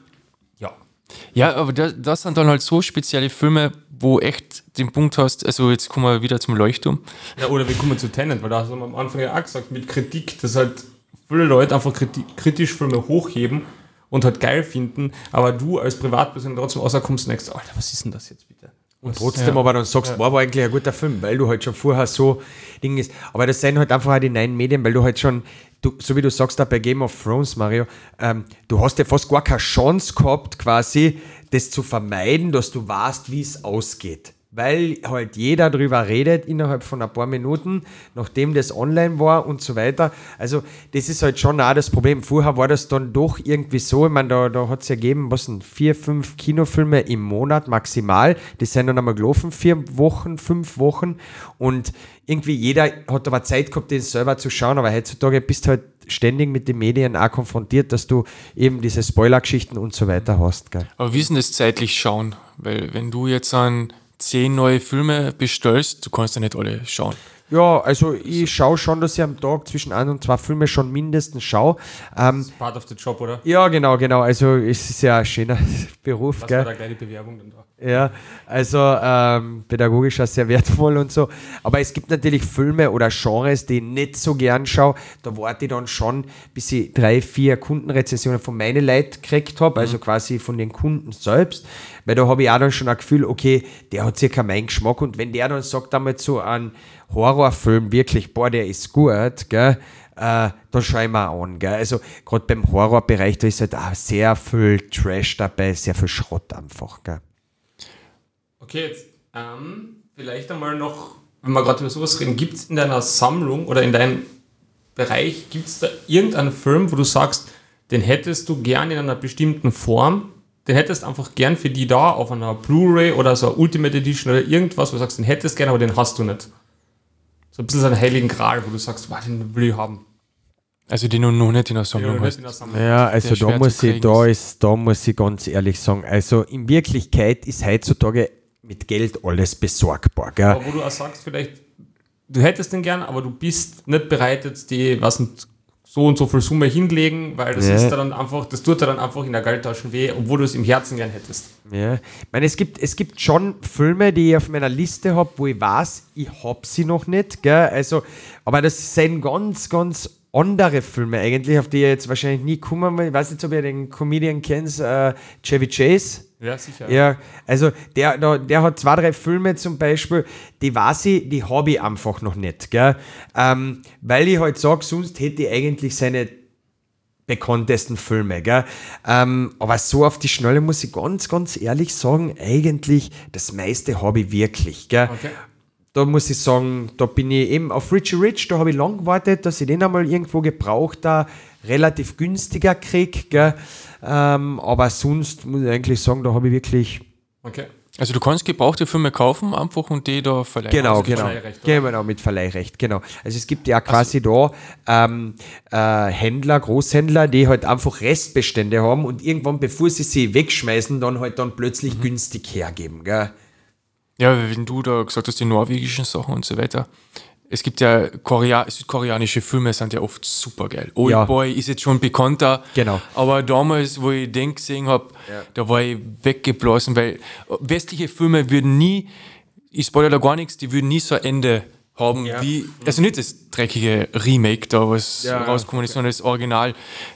ja. Aber das, das sind dann halt so spezielle Filme, wo echt den Punkt hast, also jetzt kommen wir wieder zum Leuchtturm. Ja, oder wir kommen zu Tenant, weil da hast du am Anfang ja auch gesagt, mit Kritik, dass halt viele Leute einfach kritisch Filme hochheben und halt geil finden, aber du als Privatperson trotzdem rauskommst und denkst, Alter, was ist denn das jetzt bitte? Und trotzdem ja. aber dann sagst, ja. war aber eigentlich ein guter Film, weil du halt schon vorher so Ding ist. Aber das sind halt einfach auch die neuen Medien, weil du halt schon, du, so wie du sagst da bei Game of Thrones, Mario, ähm, du hast ja fast gar keine Chance gehabt, quasi das zu vermeiden, dass du weißt, wie es ausgeht weil halt jeder drüber redet innerhalb von ein paar Minuten, nachdem das online war und so weiter. Also das ist halt schon auch das Problem. Vorher war das dann doch irgendwie so, ich meine, da, da hat es ja gegeben, was sind vier, fünf Kinofilme im Monat maximal. Die sind dann einmal gelaufen, vier Wochen, fünf Wochen und irgendwie jeder hat aber Zeit gehabt, den selber zu schauen, aber heutzutage bist du halt ständig mit den Medien auch konfrontiert, dass du eben diese Spoiler-Geschichten und so weiter hast. Gell? Aber wie ist denn das zeitlich schauen? Weil wenn du jetzt an zehn neue Filme bestellst, du kannst ja nicht alle schauen. Ja, also ich schaue schon, dass ich am Tag zwischen ein und zwei Filme schon mindestens schaue. Ähm, das ist part of the job, oder? Ja, genau, genau. Also es ist ja ein schöner <laughs> Beruf. Was gell? war da gleich die Bewerbung dann da? Ja, also ähm, pädagogisch auch sehr wertvoll und so. Aber es gibt natürlich Filme oder Genres, die ich nicht so gern schaue. Da warte ich dann schon, bis ich drei, vier Kundenrezensionen von meinen Leuten gekriegt habe, also mhm. quasi von den Kunden selbst. Weil da habe ich auch dann schon ein Gefühl, okay, der hat circa meinen Geschmack. Und wenn der dann sagt, einmal so ein Horrorfilm wirklich, boah, der ist gut, gell, äh, dann schaue ich mir an. Gell? Also gerade beim Horrorbereich, da ist halt auch sehr viel Trash dabei, sehr viel Schrott einfach. Gell? Okay, jetzt ähm, vielleicht einmal noch, wenn wir gerade über sowas reden, gibt es in deiner Sammlung oder in deinem Bereich, gibt es da irgendeinen Film, wo du sagst, den hättest du gern in einer bestimmten Form, den hättest einfach gern für die da auf einer Blu-ray oder so einer Ultimate Edition oder irgendwas, wo du sagst, den hättest gern, aber den hast du nicht. So ein bisschen so einen heiligen Gral, wo du sagst, wow, den will ich haben. Also die noch nicht in der Sammlung hast. Ja, also da muss ich, da ist, da muss ich ganz ehrlich sagen, also in Wirklichkeit ist heutzutage mit Geld alles besorgbar. Gell? Aber wo du auch sagst, vielleicht, du hättest den gern, aber du bist nicht bereit, jetzt die, was sind so und so viel Summe hinlegen, weil das ja. ist dann einfach, das tut dir dann einfach in der Geldtasche weh, obwohl du es im Herzen gern hättest. Ja, ich meine, es gibt, es gibt schon Filme, die ich auf meiner Liste habe, wo ich weiß, ich habe sie noch nicht, gell? Also, aber das sind ganz, ganz andere Filme eigentlich, auf die ihr jetzt wahrscheinlich nie kommen. Ich weiß nicht, ob ihr den Comedian kennt, äh, Chevy Chase. Ja, sicher. Ja, also der, der, der hat zwei, drei Filme zum Beispiel, die weiß ich, die habe ich einfach noch nicht. Gell? Ähm, weil ich halt sage, sonst hätte ich eigentlich seine bekanntesten Filme. Gell? Ähm, aber so auf die Schnelle muss ich ganz, ganz ehrlich sagen, eigentlich das meiste habe ich wirklich. Gell? Okay da muss ich sagen, da bin ich eben auf Richie Rich, da habe ich lang gewartet, dass ich den einmal irgendwo gebraucht da relativ günstiger kriege. Ähm, aber sonst muss ich eigentlich sagen, da habe ich wirklich. Okay. Also du kannst gebrauchte Filme kaufen einfach und die da verleihen. Genau, also genau. Verleihrecht, genau, mit Verleihrecht, genau. Also es gibt ja quasi also. da ähm, äh, Händler, Großhändler, die halt einfach Restbestände haben und irgendwann, bevor sie sie wegschmeißen, dann halt dann plötzlich mhm. günstig hergeben. Gell? Ja, wenn du da gesagt hast, die norwegischen Sachen und so weiter. Es gibt ja Korea südkoreanische Filme, sind ja oft super geil. Old ja. Boy ist jetzt schon bekannter. Genau. Aber damals, wo ich den gesehen habe, ja. da war ich weggeblasen, weil westliche Filme würden nie, ich spoilere da gar nichts, die würden nie so ein Ende haben, ja. wie, also nicht das dreckige Remake da, was ja, rausgekommen ist, sondern das Original.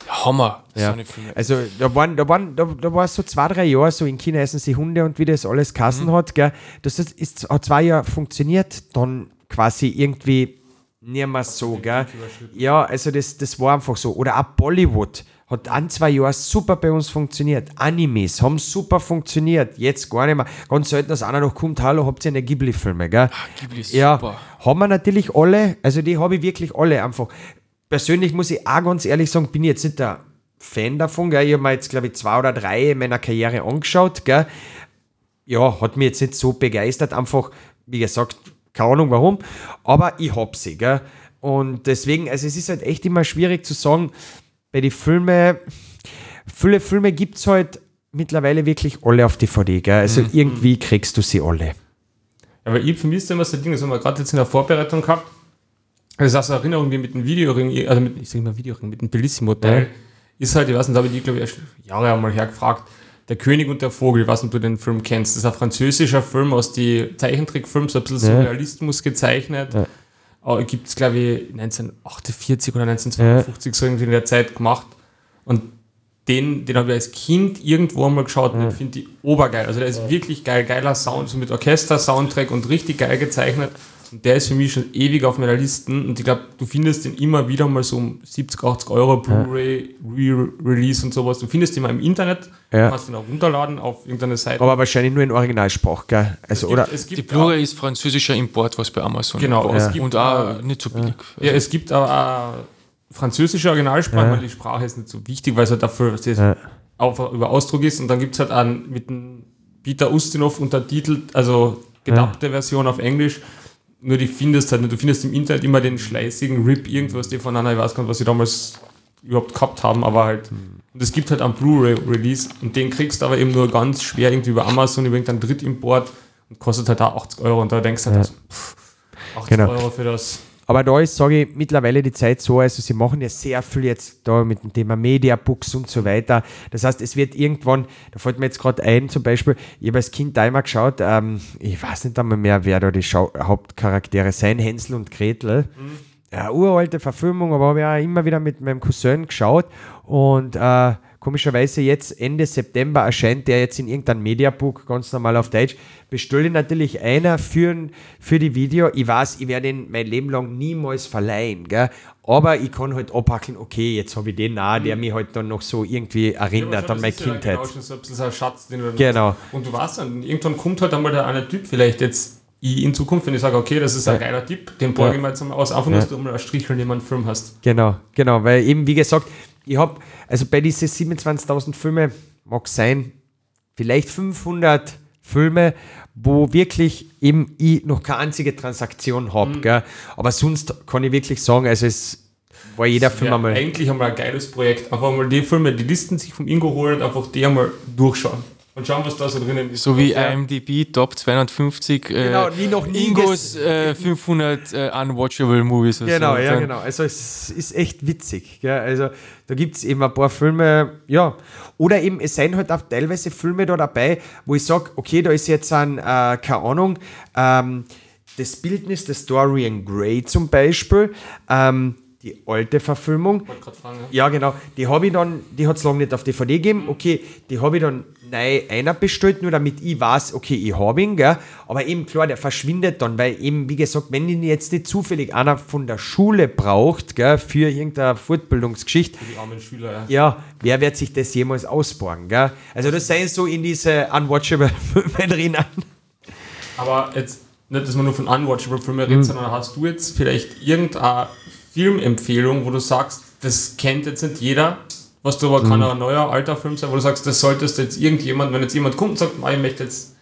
Hammer, ja. so Filme. Also da waren, da waren, da, da war es so zwei, drei Jahre so in China essen sie Hunde und wie das alles Kassen mhm. hat, gell. Das ist, hat zwei Jahre funktioniert, dann quasi irgendwie nicht mehr so, gell. Ja, also das, das war einfach so. Oder auch Bollywood hat ein, zwei Jahre super bei uns funktioniert. Animes haben super funktioniert. Jetzt gar nicht mehr. Ganz selten, dass einer noch kommt, hallo, habt ihr eine Ghibli-Filme, gell? Ach, Ghibli ist ja, super. Haben wir natürlich alle, also die habe ich wirklich alle einfach. Persönlich muss ich auch ganz ehrlich sagen, bin ich jetzt nicht der Fan davon, gell? Ich habe mir jetzt, glaube ich, zwei oder drei in meiner Karriere angeschaut, gell? Ja, hat mich jetzt nicht so begeistert, einfach, wie gesagt, keine Ahnung warum, aber ich hab sie, gell? Und deswegen, also es ist halt echt immer schwierig zu sagen, bei den Filmen, viele Filme gibt es halt mittlerweile wirklich alle auf DVD, gell? Also mhm. irgendwie kriegst du sie alle. Aber ich vermisse immer so Dinge, das haben wir gerade jetzt in der Vorbereitung gehabt. Also das Erinnerung wie mit dem Videoring, also mit, ich sag mal Videoring, mit dem Bellissimo-Teil, ja. ist halt, ich weiß nicht, da habe ich, glaube ich, erst Jahre einmal hergefragt, Der König und der Vogel, ob du den Film kennst. Das ist ein französischer Film aus den Zeichentrickfilmen, so ein bisschen ja. Surrealismus gezeichnet. Ja gibt es, glaube ich, 1948 oder 1952 ja. so irgendwie in der Zeit gemacht. Und den, den habe ich als Kind irgendwo einmal geschaut und ja. finde ich obergeil. Also der ist wirklich geil, geiler Sound, so mit Orchester, Soundtrack und richtig geil gezeichnet. Und der ist für mich schon ewig auf meiner Liste. Und ich glaube, du findest den immer wieder mal so um 70, 80 Euro Blu-ray, Re-Release und sowas. Du findest den mal im Internet, ja. kannst den auch runterladen auf irgendeine Seite. Aber wahrscheinlich nur in Originalsprache, gell? Also, gibt, oder die Blu-ray ist französischer Import, was bei Amazon genau, ja. es gibt, und auch nicht so billig. Ja, es gibt aber französische Originalsprache, weil die Sprache ist nicht so wichtig, weil es halt dafür ja. auch über Ausdruck ist. Und dann gibt es halt einen mit dem Peter Ustinov untertitelt, also gedappte Version auf Englisch nur die findest halt. Du findest im Internet immer den schleißigen Rip, irgendwas, die von einer, ich weiß gar nicht, was sie damals überhaupt gehabt haben, aber halt. Und es gibt halt einen Blu-ray-Release und den kriegst du aber eben nur ganz schwer irgendwie über Amazon, über irgendeinen Drittimport und kostet halt da 80 Euro und da denkst du halt, ja. pff, 80 genau. Euro für das. Aber da ist, sage ich, mittlerweile die Zeit so, also sie machen ja sehr viel jetzt da mit dem Thema Mediabooks und so weiter. Das heißt, es wird irgendwann, da fällt mir jetzt gerade ein, zum Beispiel, ich habe als Kind da immer geschaut, ähm, ich weiß nicht einmal mehr, wer da die Schau Hauptcharaktere sein, Hänsel und Gretel. Mhm. Ja, uralte Verfilmung, aber habe ich auch immer wieder mit meinem Cousin geschaut und äh, Komischerweise jetzt Ende September erscheint der jetzt in irgendeinem Mediabook, ganz normal auf Deutsch. Bestelle natürlich einer für, für die Video. Ich weiß, ich werde ihn mein Leben lang niemals verleihen, gell? aber ich kann halt abhackeln, okay, jetzt habe ich den auch, der mhm. mich halt dann noch so irgendwie erinnert ja, an meine Kindheit. Ja genau, schon so ein bisschen ein Schatz, den du genau. Und du weißt dann, irgendwann kommt halt einmal der eine Typ vielleicht jetzt in Zukunft, wenn ich sage, okay, das ist ein geiler Tipp, den borge ich mir jetzt mal aus, einfach nur, dass du mal einen Stricheln in meinem Film hast. Genau, genau, weil eben, wie gesagt, ich habe, also bei diesen 27.000 Filme, mag sein, vielleicht 500 Filme, wo wirklich eben ich noch keine einzige Transaktion habe. Mhm. Aber sonst kann ich wirklich sagen, also es war jeder Film einmal. Eigentlich einmal ein geiles Projekt. Einfach mal die Filme, die Listen sich vom Ingo holen und einfach die einmal durchschauen. Und schauen, was da so drinnen ist. So wie IMDb Top 250 äh, Genau, nie noch nie Ingos äh, 500 äh, Unwatchable Movies. oder Genau, so. ja, genau. Also es ist echt witzig. Gell? Also da gibt es eben ein paar Filme, ja. Oder eben, es sind halt auch teilweise Filme da dabei, wo ich sage, okay, da ist jetzt ein, äh, keine Ahnung, ähm, das Bildnis der Dorian Gray zum Beispiel, ähm, die alte Verfilmung. fragen, ja. Ja, genau. Die habe ich dann, die hat es lange nicht auf DVD gegeben. Okay, die habe ich dann neu einer bestellt, nur damit ich weiß, okay, ich habe ihn, gell. Aber eben klar, der verschwindet dann, weil eben, wie gesagt, wenn ihn jetzt nicht zufällig einer von der Schule braucht, gell, für irgendeine Fortbildungsgeschichte, Die armen Schüler, ja. ja, wer wird sich das jemals ausborgen, gell? Also das seien so in diese unwatchable <laughs> Filme drinnen. Aber jetzt nicht, dass man nur von Unwatchable Filmen redet, Mhm. sondern hast du jetzt vielleicht irgendeine Filmempfehlung, wo du sagst, das kennt jetzt nicht jeder, was du aber Mhm. kann ein neuer alter Film sein, wo du sagst, das solltest jetzt irgendjemand, wenn jetzt jemand kommt und sagt, "Ah, ich möchte jetzt,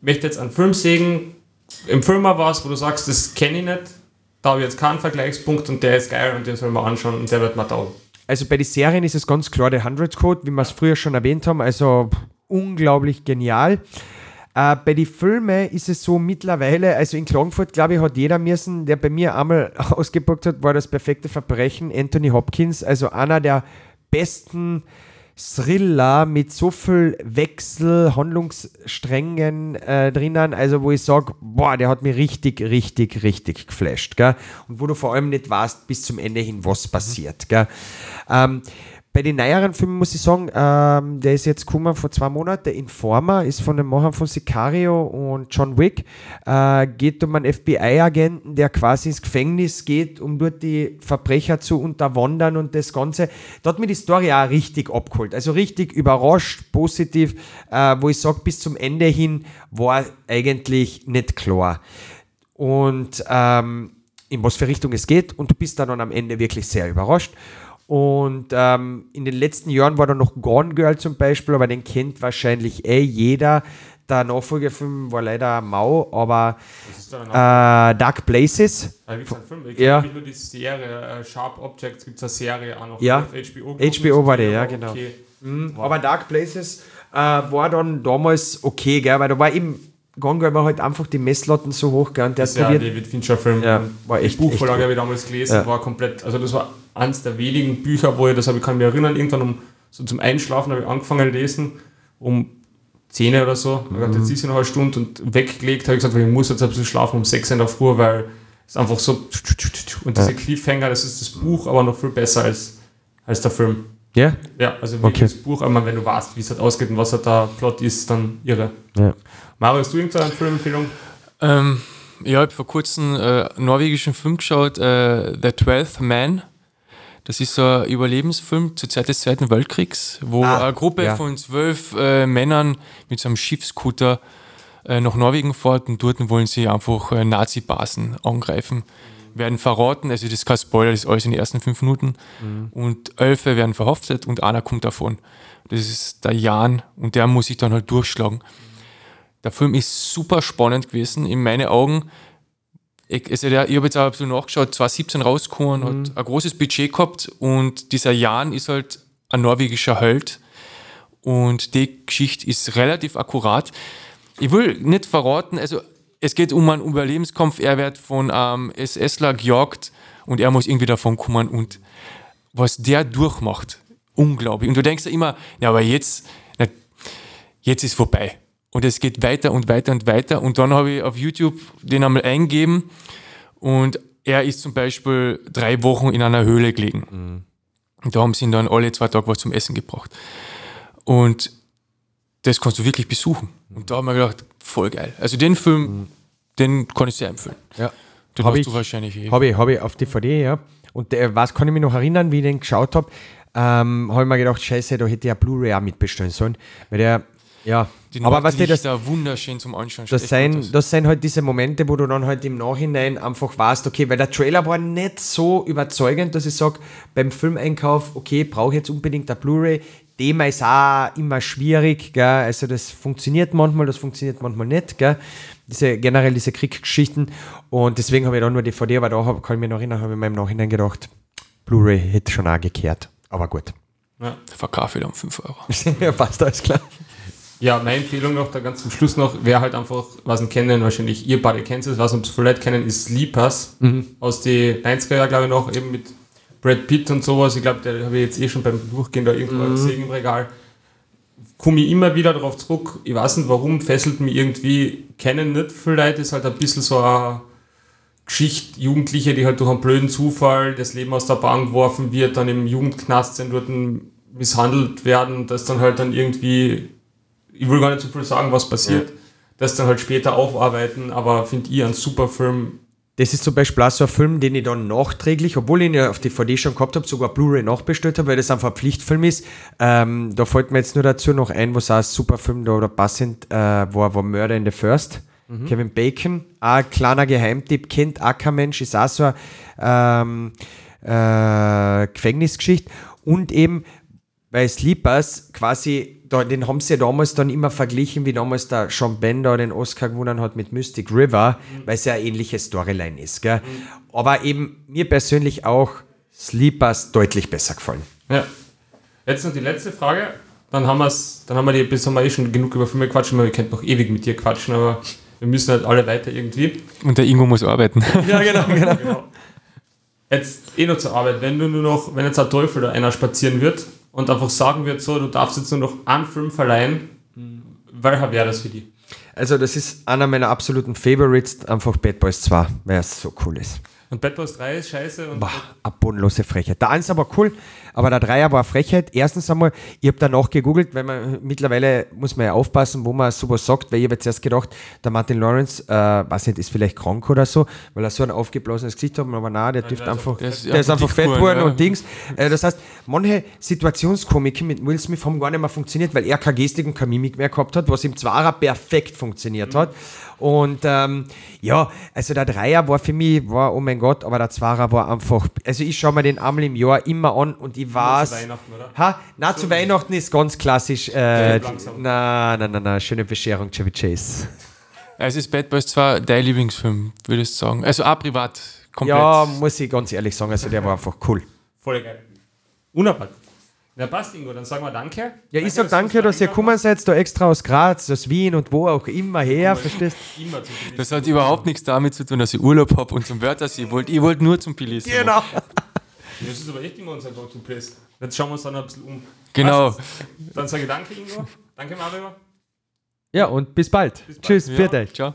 möchte jetzt einen Film sehen, empfehl mal was, wo du sagst, das kenne ich nicht, da habe ich jetzt keinen Vergleichspunkt und der ist geil und den soll man anschauen und der wird mir taugen. Also bei den Serien ist es ganz klar der 100 Code, wie wir es früher schon erwähnt haben, also unglaublich genial. Äh, bei den Filmen ist es so mittlerweile, also in Klagenfurt, glaube ich, hat jeder müssen, der bei mir einmal <laughs> ausgepackt hat, war das perfekte Verbrechen, Anthony Hopkins, also einer der besten Thriller mit so viel Wechsel, Handlungssträngen äh, drinnen, also wo ich sage, boah, der hat mich richtig, richtig, richtig geflasht, gell? Und wo du vor allem nicht weißt bis zum Ende hin, was passiert, gell? Ähm, bei den neueren Filmen muss ich sagen, ähm, der ist jetzt gekommen vor zwei Monaten. Der Informer ist von den Machern von Sicario und John Wick. Äh, geht um einen FBI-Agenten, der quasi ins Gefängnis geht, um dort die Verbrecher zu unterwandern und das Ganze. Da hat mir die Story auch richtig abgeholt. Also richtig überrascht, positiv, äh, wo ich sage, bis zum Ende hin war eigentlich nicht klar. Und ähm, in was für Richtung es geht und du bist dann am Ende wirklich sehr überrascht. Und ähm, in den letzten Jahren war da noch Gone Girl zum Beispiel, aber den kennt wahrscheinlich eh jeder. Der Nachfolgefilm war leider mau, aber äh, Dark Places, da gibt's einen Film. Ich ja. nur die Serie äh, Sharp Objects, gibt es eine Serie auch noch Ja. auf HBO. HBO war die, ja, genau. okay. aber Dark Places äh, war dann damals okay, gell, weil da war eben, Gone Girl war halt einfach die Messlatten so hoch, gell, und der Das hat ja probiert, David Fincher-Film. Ja, Und war echt- Die Buchvorlage habe ich damals gelesen, Ja. war komplett, also das war eines der wenigen Bücher, wo ich das habe, ich kann mich erinnern, irgendwann um so zum Einschlafen habe ich angefangen zu lesen, um 10 oder so. Ich habe jetzt ist ja noch eine Stunde und weggelegt, habe ich gesagt, weil ich muss jetzt ein bisschen schlafen um 6 in der Früh, weil es einfach so und diese Cliffhanger, das ist das Buch, aber noch viel besser als, als der Film. ja, Ja, also wirklich Okay. das Buch, aber wenn du weißt, wie es halt ausgeht und was halt der Plot ist, dann irre. ja. Mario, hast du irgendeine Filmempfehlung? Ähm, ja, ich habe vor kurzem äh, einen norwegischen Film geschaut, äh, The Twelfth Man. Das ist so ein Überlebensfilm zur Zeit des Zweiten Weltkriegs, wo Ah, eine Gruppe ja. von zwölf äh, Männern mit so einem Schiffskutter äh, nach Norwegen fährt und dort wollen sie einfach äh, Nazi-Basen angreifen. Werden verraten, also das ist kein Spoiler, das ist alles in den ersten fünf Minuten. Und elf werden verhaftet und einer kommt davon. Das ist der Jan und der muss sich dann halt durchschlagen. Der Film ist super spannend gewesen, in meinen Augen. Ich, also der, ich habe jetzt auch ein bisschen nachgeschaut, 2017 rausgekommen, hat ein großes Budget gehabt und dieser Jan ist halt ein norwegischer Held und die Geschichte ist relativ akkurat. Ich will nicht verraten, also es geht um einen Überlebenskampf, er wird von einem SSler gejagt und er muss irgendwie davon kommen und was der durchmacht, unglaublich. Und du denkst ja immer, ja, aber jetzt, na, jetzt ist vorbei. Und es geht weiter und weiter und weiter. Und dann habe ich auf YouTube den einmal eingegeben und er ist zum Beispiel drei Wochen in einer Höhle gelegen. Und da haben sie ihn dann alle zwei Tage was zum Essen gebracht. Und das kannst du wirklich besuchen. Und da haben wir gedacht, voll geil. Also den Film, den kann ich sehr empfehlen. ja. Den Hab hast ich- du wahrscheinlich eh. Habe ich, hab ich auf DVD, ja. Und der, was kann ich mich noch erinnern, wie ich den geschaut habe, ähm, habe ich mir gedacht, scheiße, da hätte ich ja Blu-ray auch mitbestellen sollen. Weil der, ja. Die aber was dir das, da wunderschön zum Anschauen. das, aus. das sind halt diese Momente, wo du dann halt im Nachhinein einfach weißt, okay, weil der Trailer war nicht so überzeugend, dass ich sage, beim Filmeinkauf, okay, brauche ich jetzt unbedingt eine Blu-ray. Thema ist auch immer schwierig, gell? also das funktioniert manchmal, das funktioniert manchmal nicht, gell? Diese, generell diese Kriegsgeschichten und deswegen habe ich dann nur DVD, aber da hab, kann ich mich noch erinnern, habe ich mir im Nachhinein gedacht, Blu-ray hätte schon auch gekehrt, aber gut. Ja. Verkaufe ich dann 5 Euro. <laughs> ja, passt, alles klar. Ja, meine Empfehlung noch, da ganz zum Schluss noch, wer halt einfach, was ihn kennen, wahrscheinlich ihr beide kennt es, was uns vielleicht kennen, ist Sleepers mhm. aus den 90er Jahren, glaube ich, noch, eben mit Brad Pitt und sowas. Ich glaube, der habe ich jetzt eh schon beim Durchgehen da irgendwo mhm. gesehen im Regal. Komme ich immer wieder darauf zurück. Ich weiß nicht warum, fesselt mich irgendwie, kennen nicht viele Leute, ist halt ein bisschen so eine Geschichte, Jugendliche, die halt durch einen blöden Zufall das Leben aus der Bahn geworfen wird, dann im Jugendknast sind, dort misshandelt werden, das dann halt dann irgendwie, ich will gar nicht zu viel sagen, was passiert, ja. das dann halt später aufarbeiten, aber finde ich einen super Film, das ist zum Beispiel auch so ein Film, den ich dann nachträglich, obwohl ich ihn ja auf DVD schon gehabt habe, sogar Blu-ray nachbestellt habe, weil das einfach ein Pflichtfilm ist. Ähm, da fällt mir jetzt nur dazu noch ein, was auch ein super Film da oder passend äh, war, war Murder in the First. Mhm. Kevin Bacon, auch ein kleiner Geheimtipp, kennt auch kein Mensch, ist auch so eine ähm, äh, Gefängnisgeschichte. Und eben bei Sleepers quasi da, den haben sie ja damals dann immer verglichen, wie damals der Sean Bender den Oscar gewonnen hat mit Mystic River, mhm. weil es ja eine ähnliche Storyline ist. Gell? Mhm. Aber eben mir persönlich auch Sleepers deutlich besser gefallen. Ja. Jetzt noch die letzte Frage. Dann haben, wir's, dann haben wir die, bis haben wir eh schon genug über Filme quatschen, weil wir könnten noch ewig mit dir quatschen, aber wir müssen halt alle weiter irgendwie. Und der Ingo muss arbeiten. <laughs> ja, genau, genau. <laughs> genau. Jetzt eh noch zur Arbeit. Wenn du nur noch, wenn jetzt ein Teufel oder einer spazieren wird und einfach sagen wird, so, du darfst jetzt nur noch einen Film verleihen, welcher wäre das für dich? Also das ist einer meiner absoluten Favorites, einfach Bad Boys 2, weil es so cool ist. Und Bad Boys 3 ist scheiße. Und Boah, eine bodenlose Frechheit. Der 1 aber cool, aber der 3er war Frechheit. Erstens einmal, ich habe danach gegoogelt, weil man mittlerweile muss man ja aufpassen, wo man sowas sagt, weil ich habe jetzt erst gedacht, der Martin Lawrence, äh, weiß nicht, ist vielleicht krank oder so, weil er so ein aufgeblasenes Gesicht hat, aber nein, der dürfte einfach, der ist, der ist einfach fett geworden ja. und Dings. Äh, das heißt, manche Situationskomik mit Will Smith haben gar nicht mehr funktioniert, weil er keine Gestik und keine Mimik mehr gehabt hat, was im Zwarer perfekt funktioniert mhm. hat. Und ähm, ja, also der Dreier war für mich, war, oh mein Gott, aber der Zweier war einfach, also ich schaue mir den einmal im Jahr immer an und ich weiß. Zu Weihnachten, oder? Ha? Na, zu Weihnachten ist ganz klassisch. Äh, na, na, na, na, schöne Bescherung, Chevy Chase. Es ist Bad Boys 2 dein Lieblingsfilm, würdest du sagen. Also auch privat, komplett. Ja, muss ich ganz ehrlich sagen, also der war einfach cool. Voll geil. Unerwartet. Na passt, Ingo, dann sagen wir Danke. Ja, danke, ich sag Danke, dass ihr gekommen seid, da extra aus Graz, aus Wien und wo auch immer her, verstehst immer Das hat überhaupt nichts damit zu tun, dass ich Urlaub habe und zum Wörthersee wollt. Ich wollte nur zum Pilis. Genau. Das ist aber echt immer unser Go-To-Place. Jetzt schauen wir uns dann ein bisschen um. Genau. Dann sage ich Danke, Ingo. Danke, Mario. Ja, und bis bald. Bis bald. Tschüss, ja. Ciao.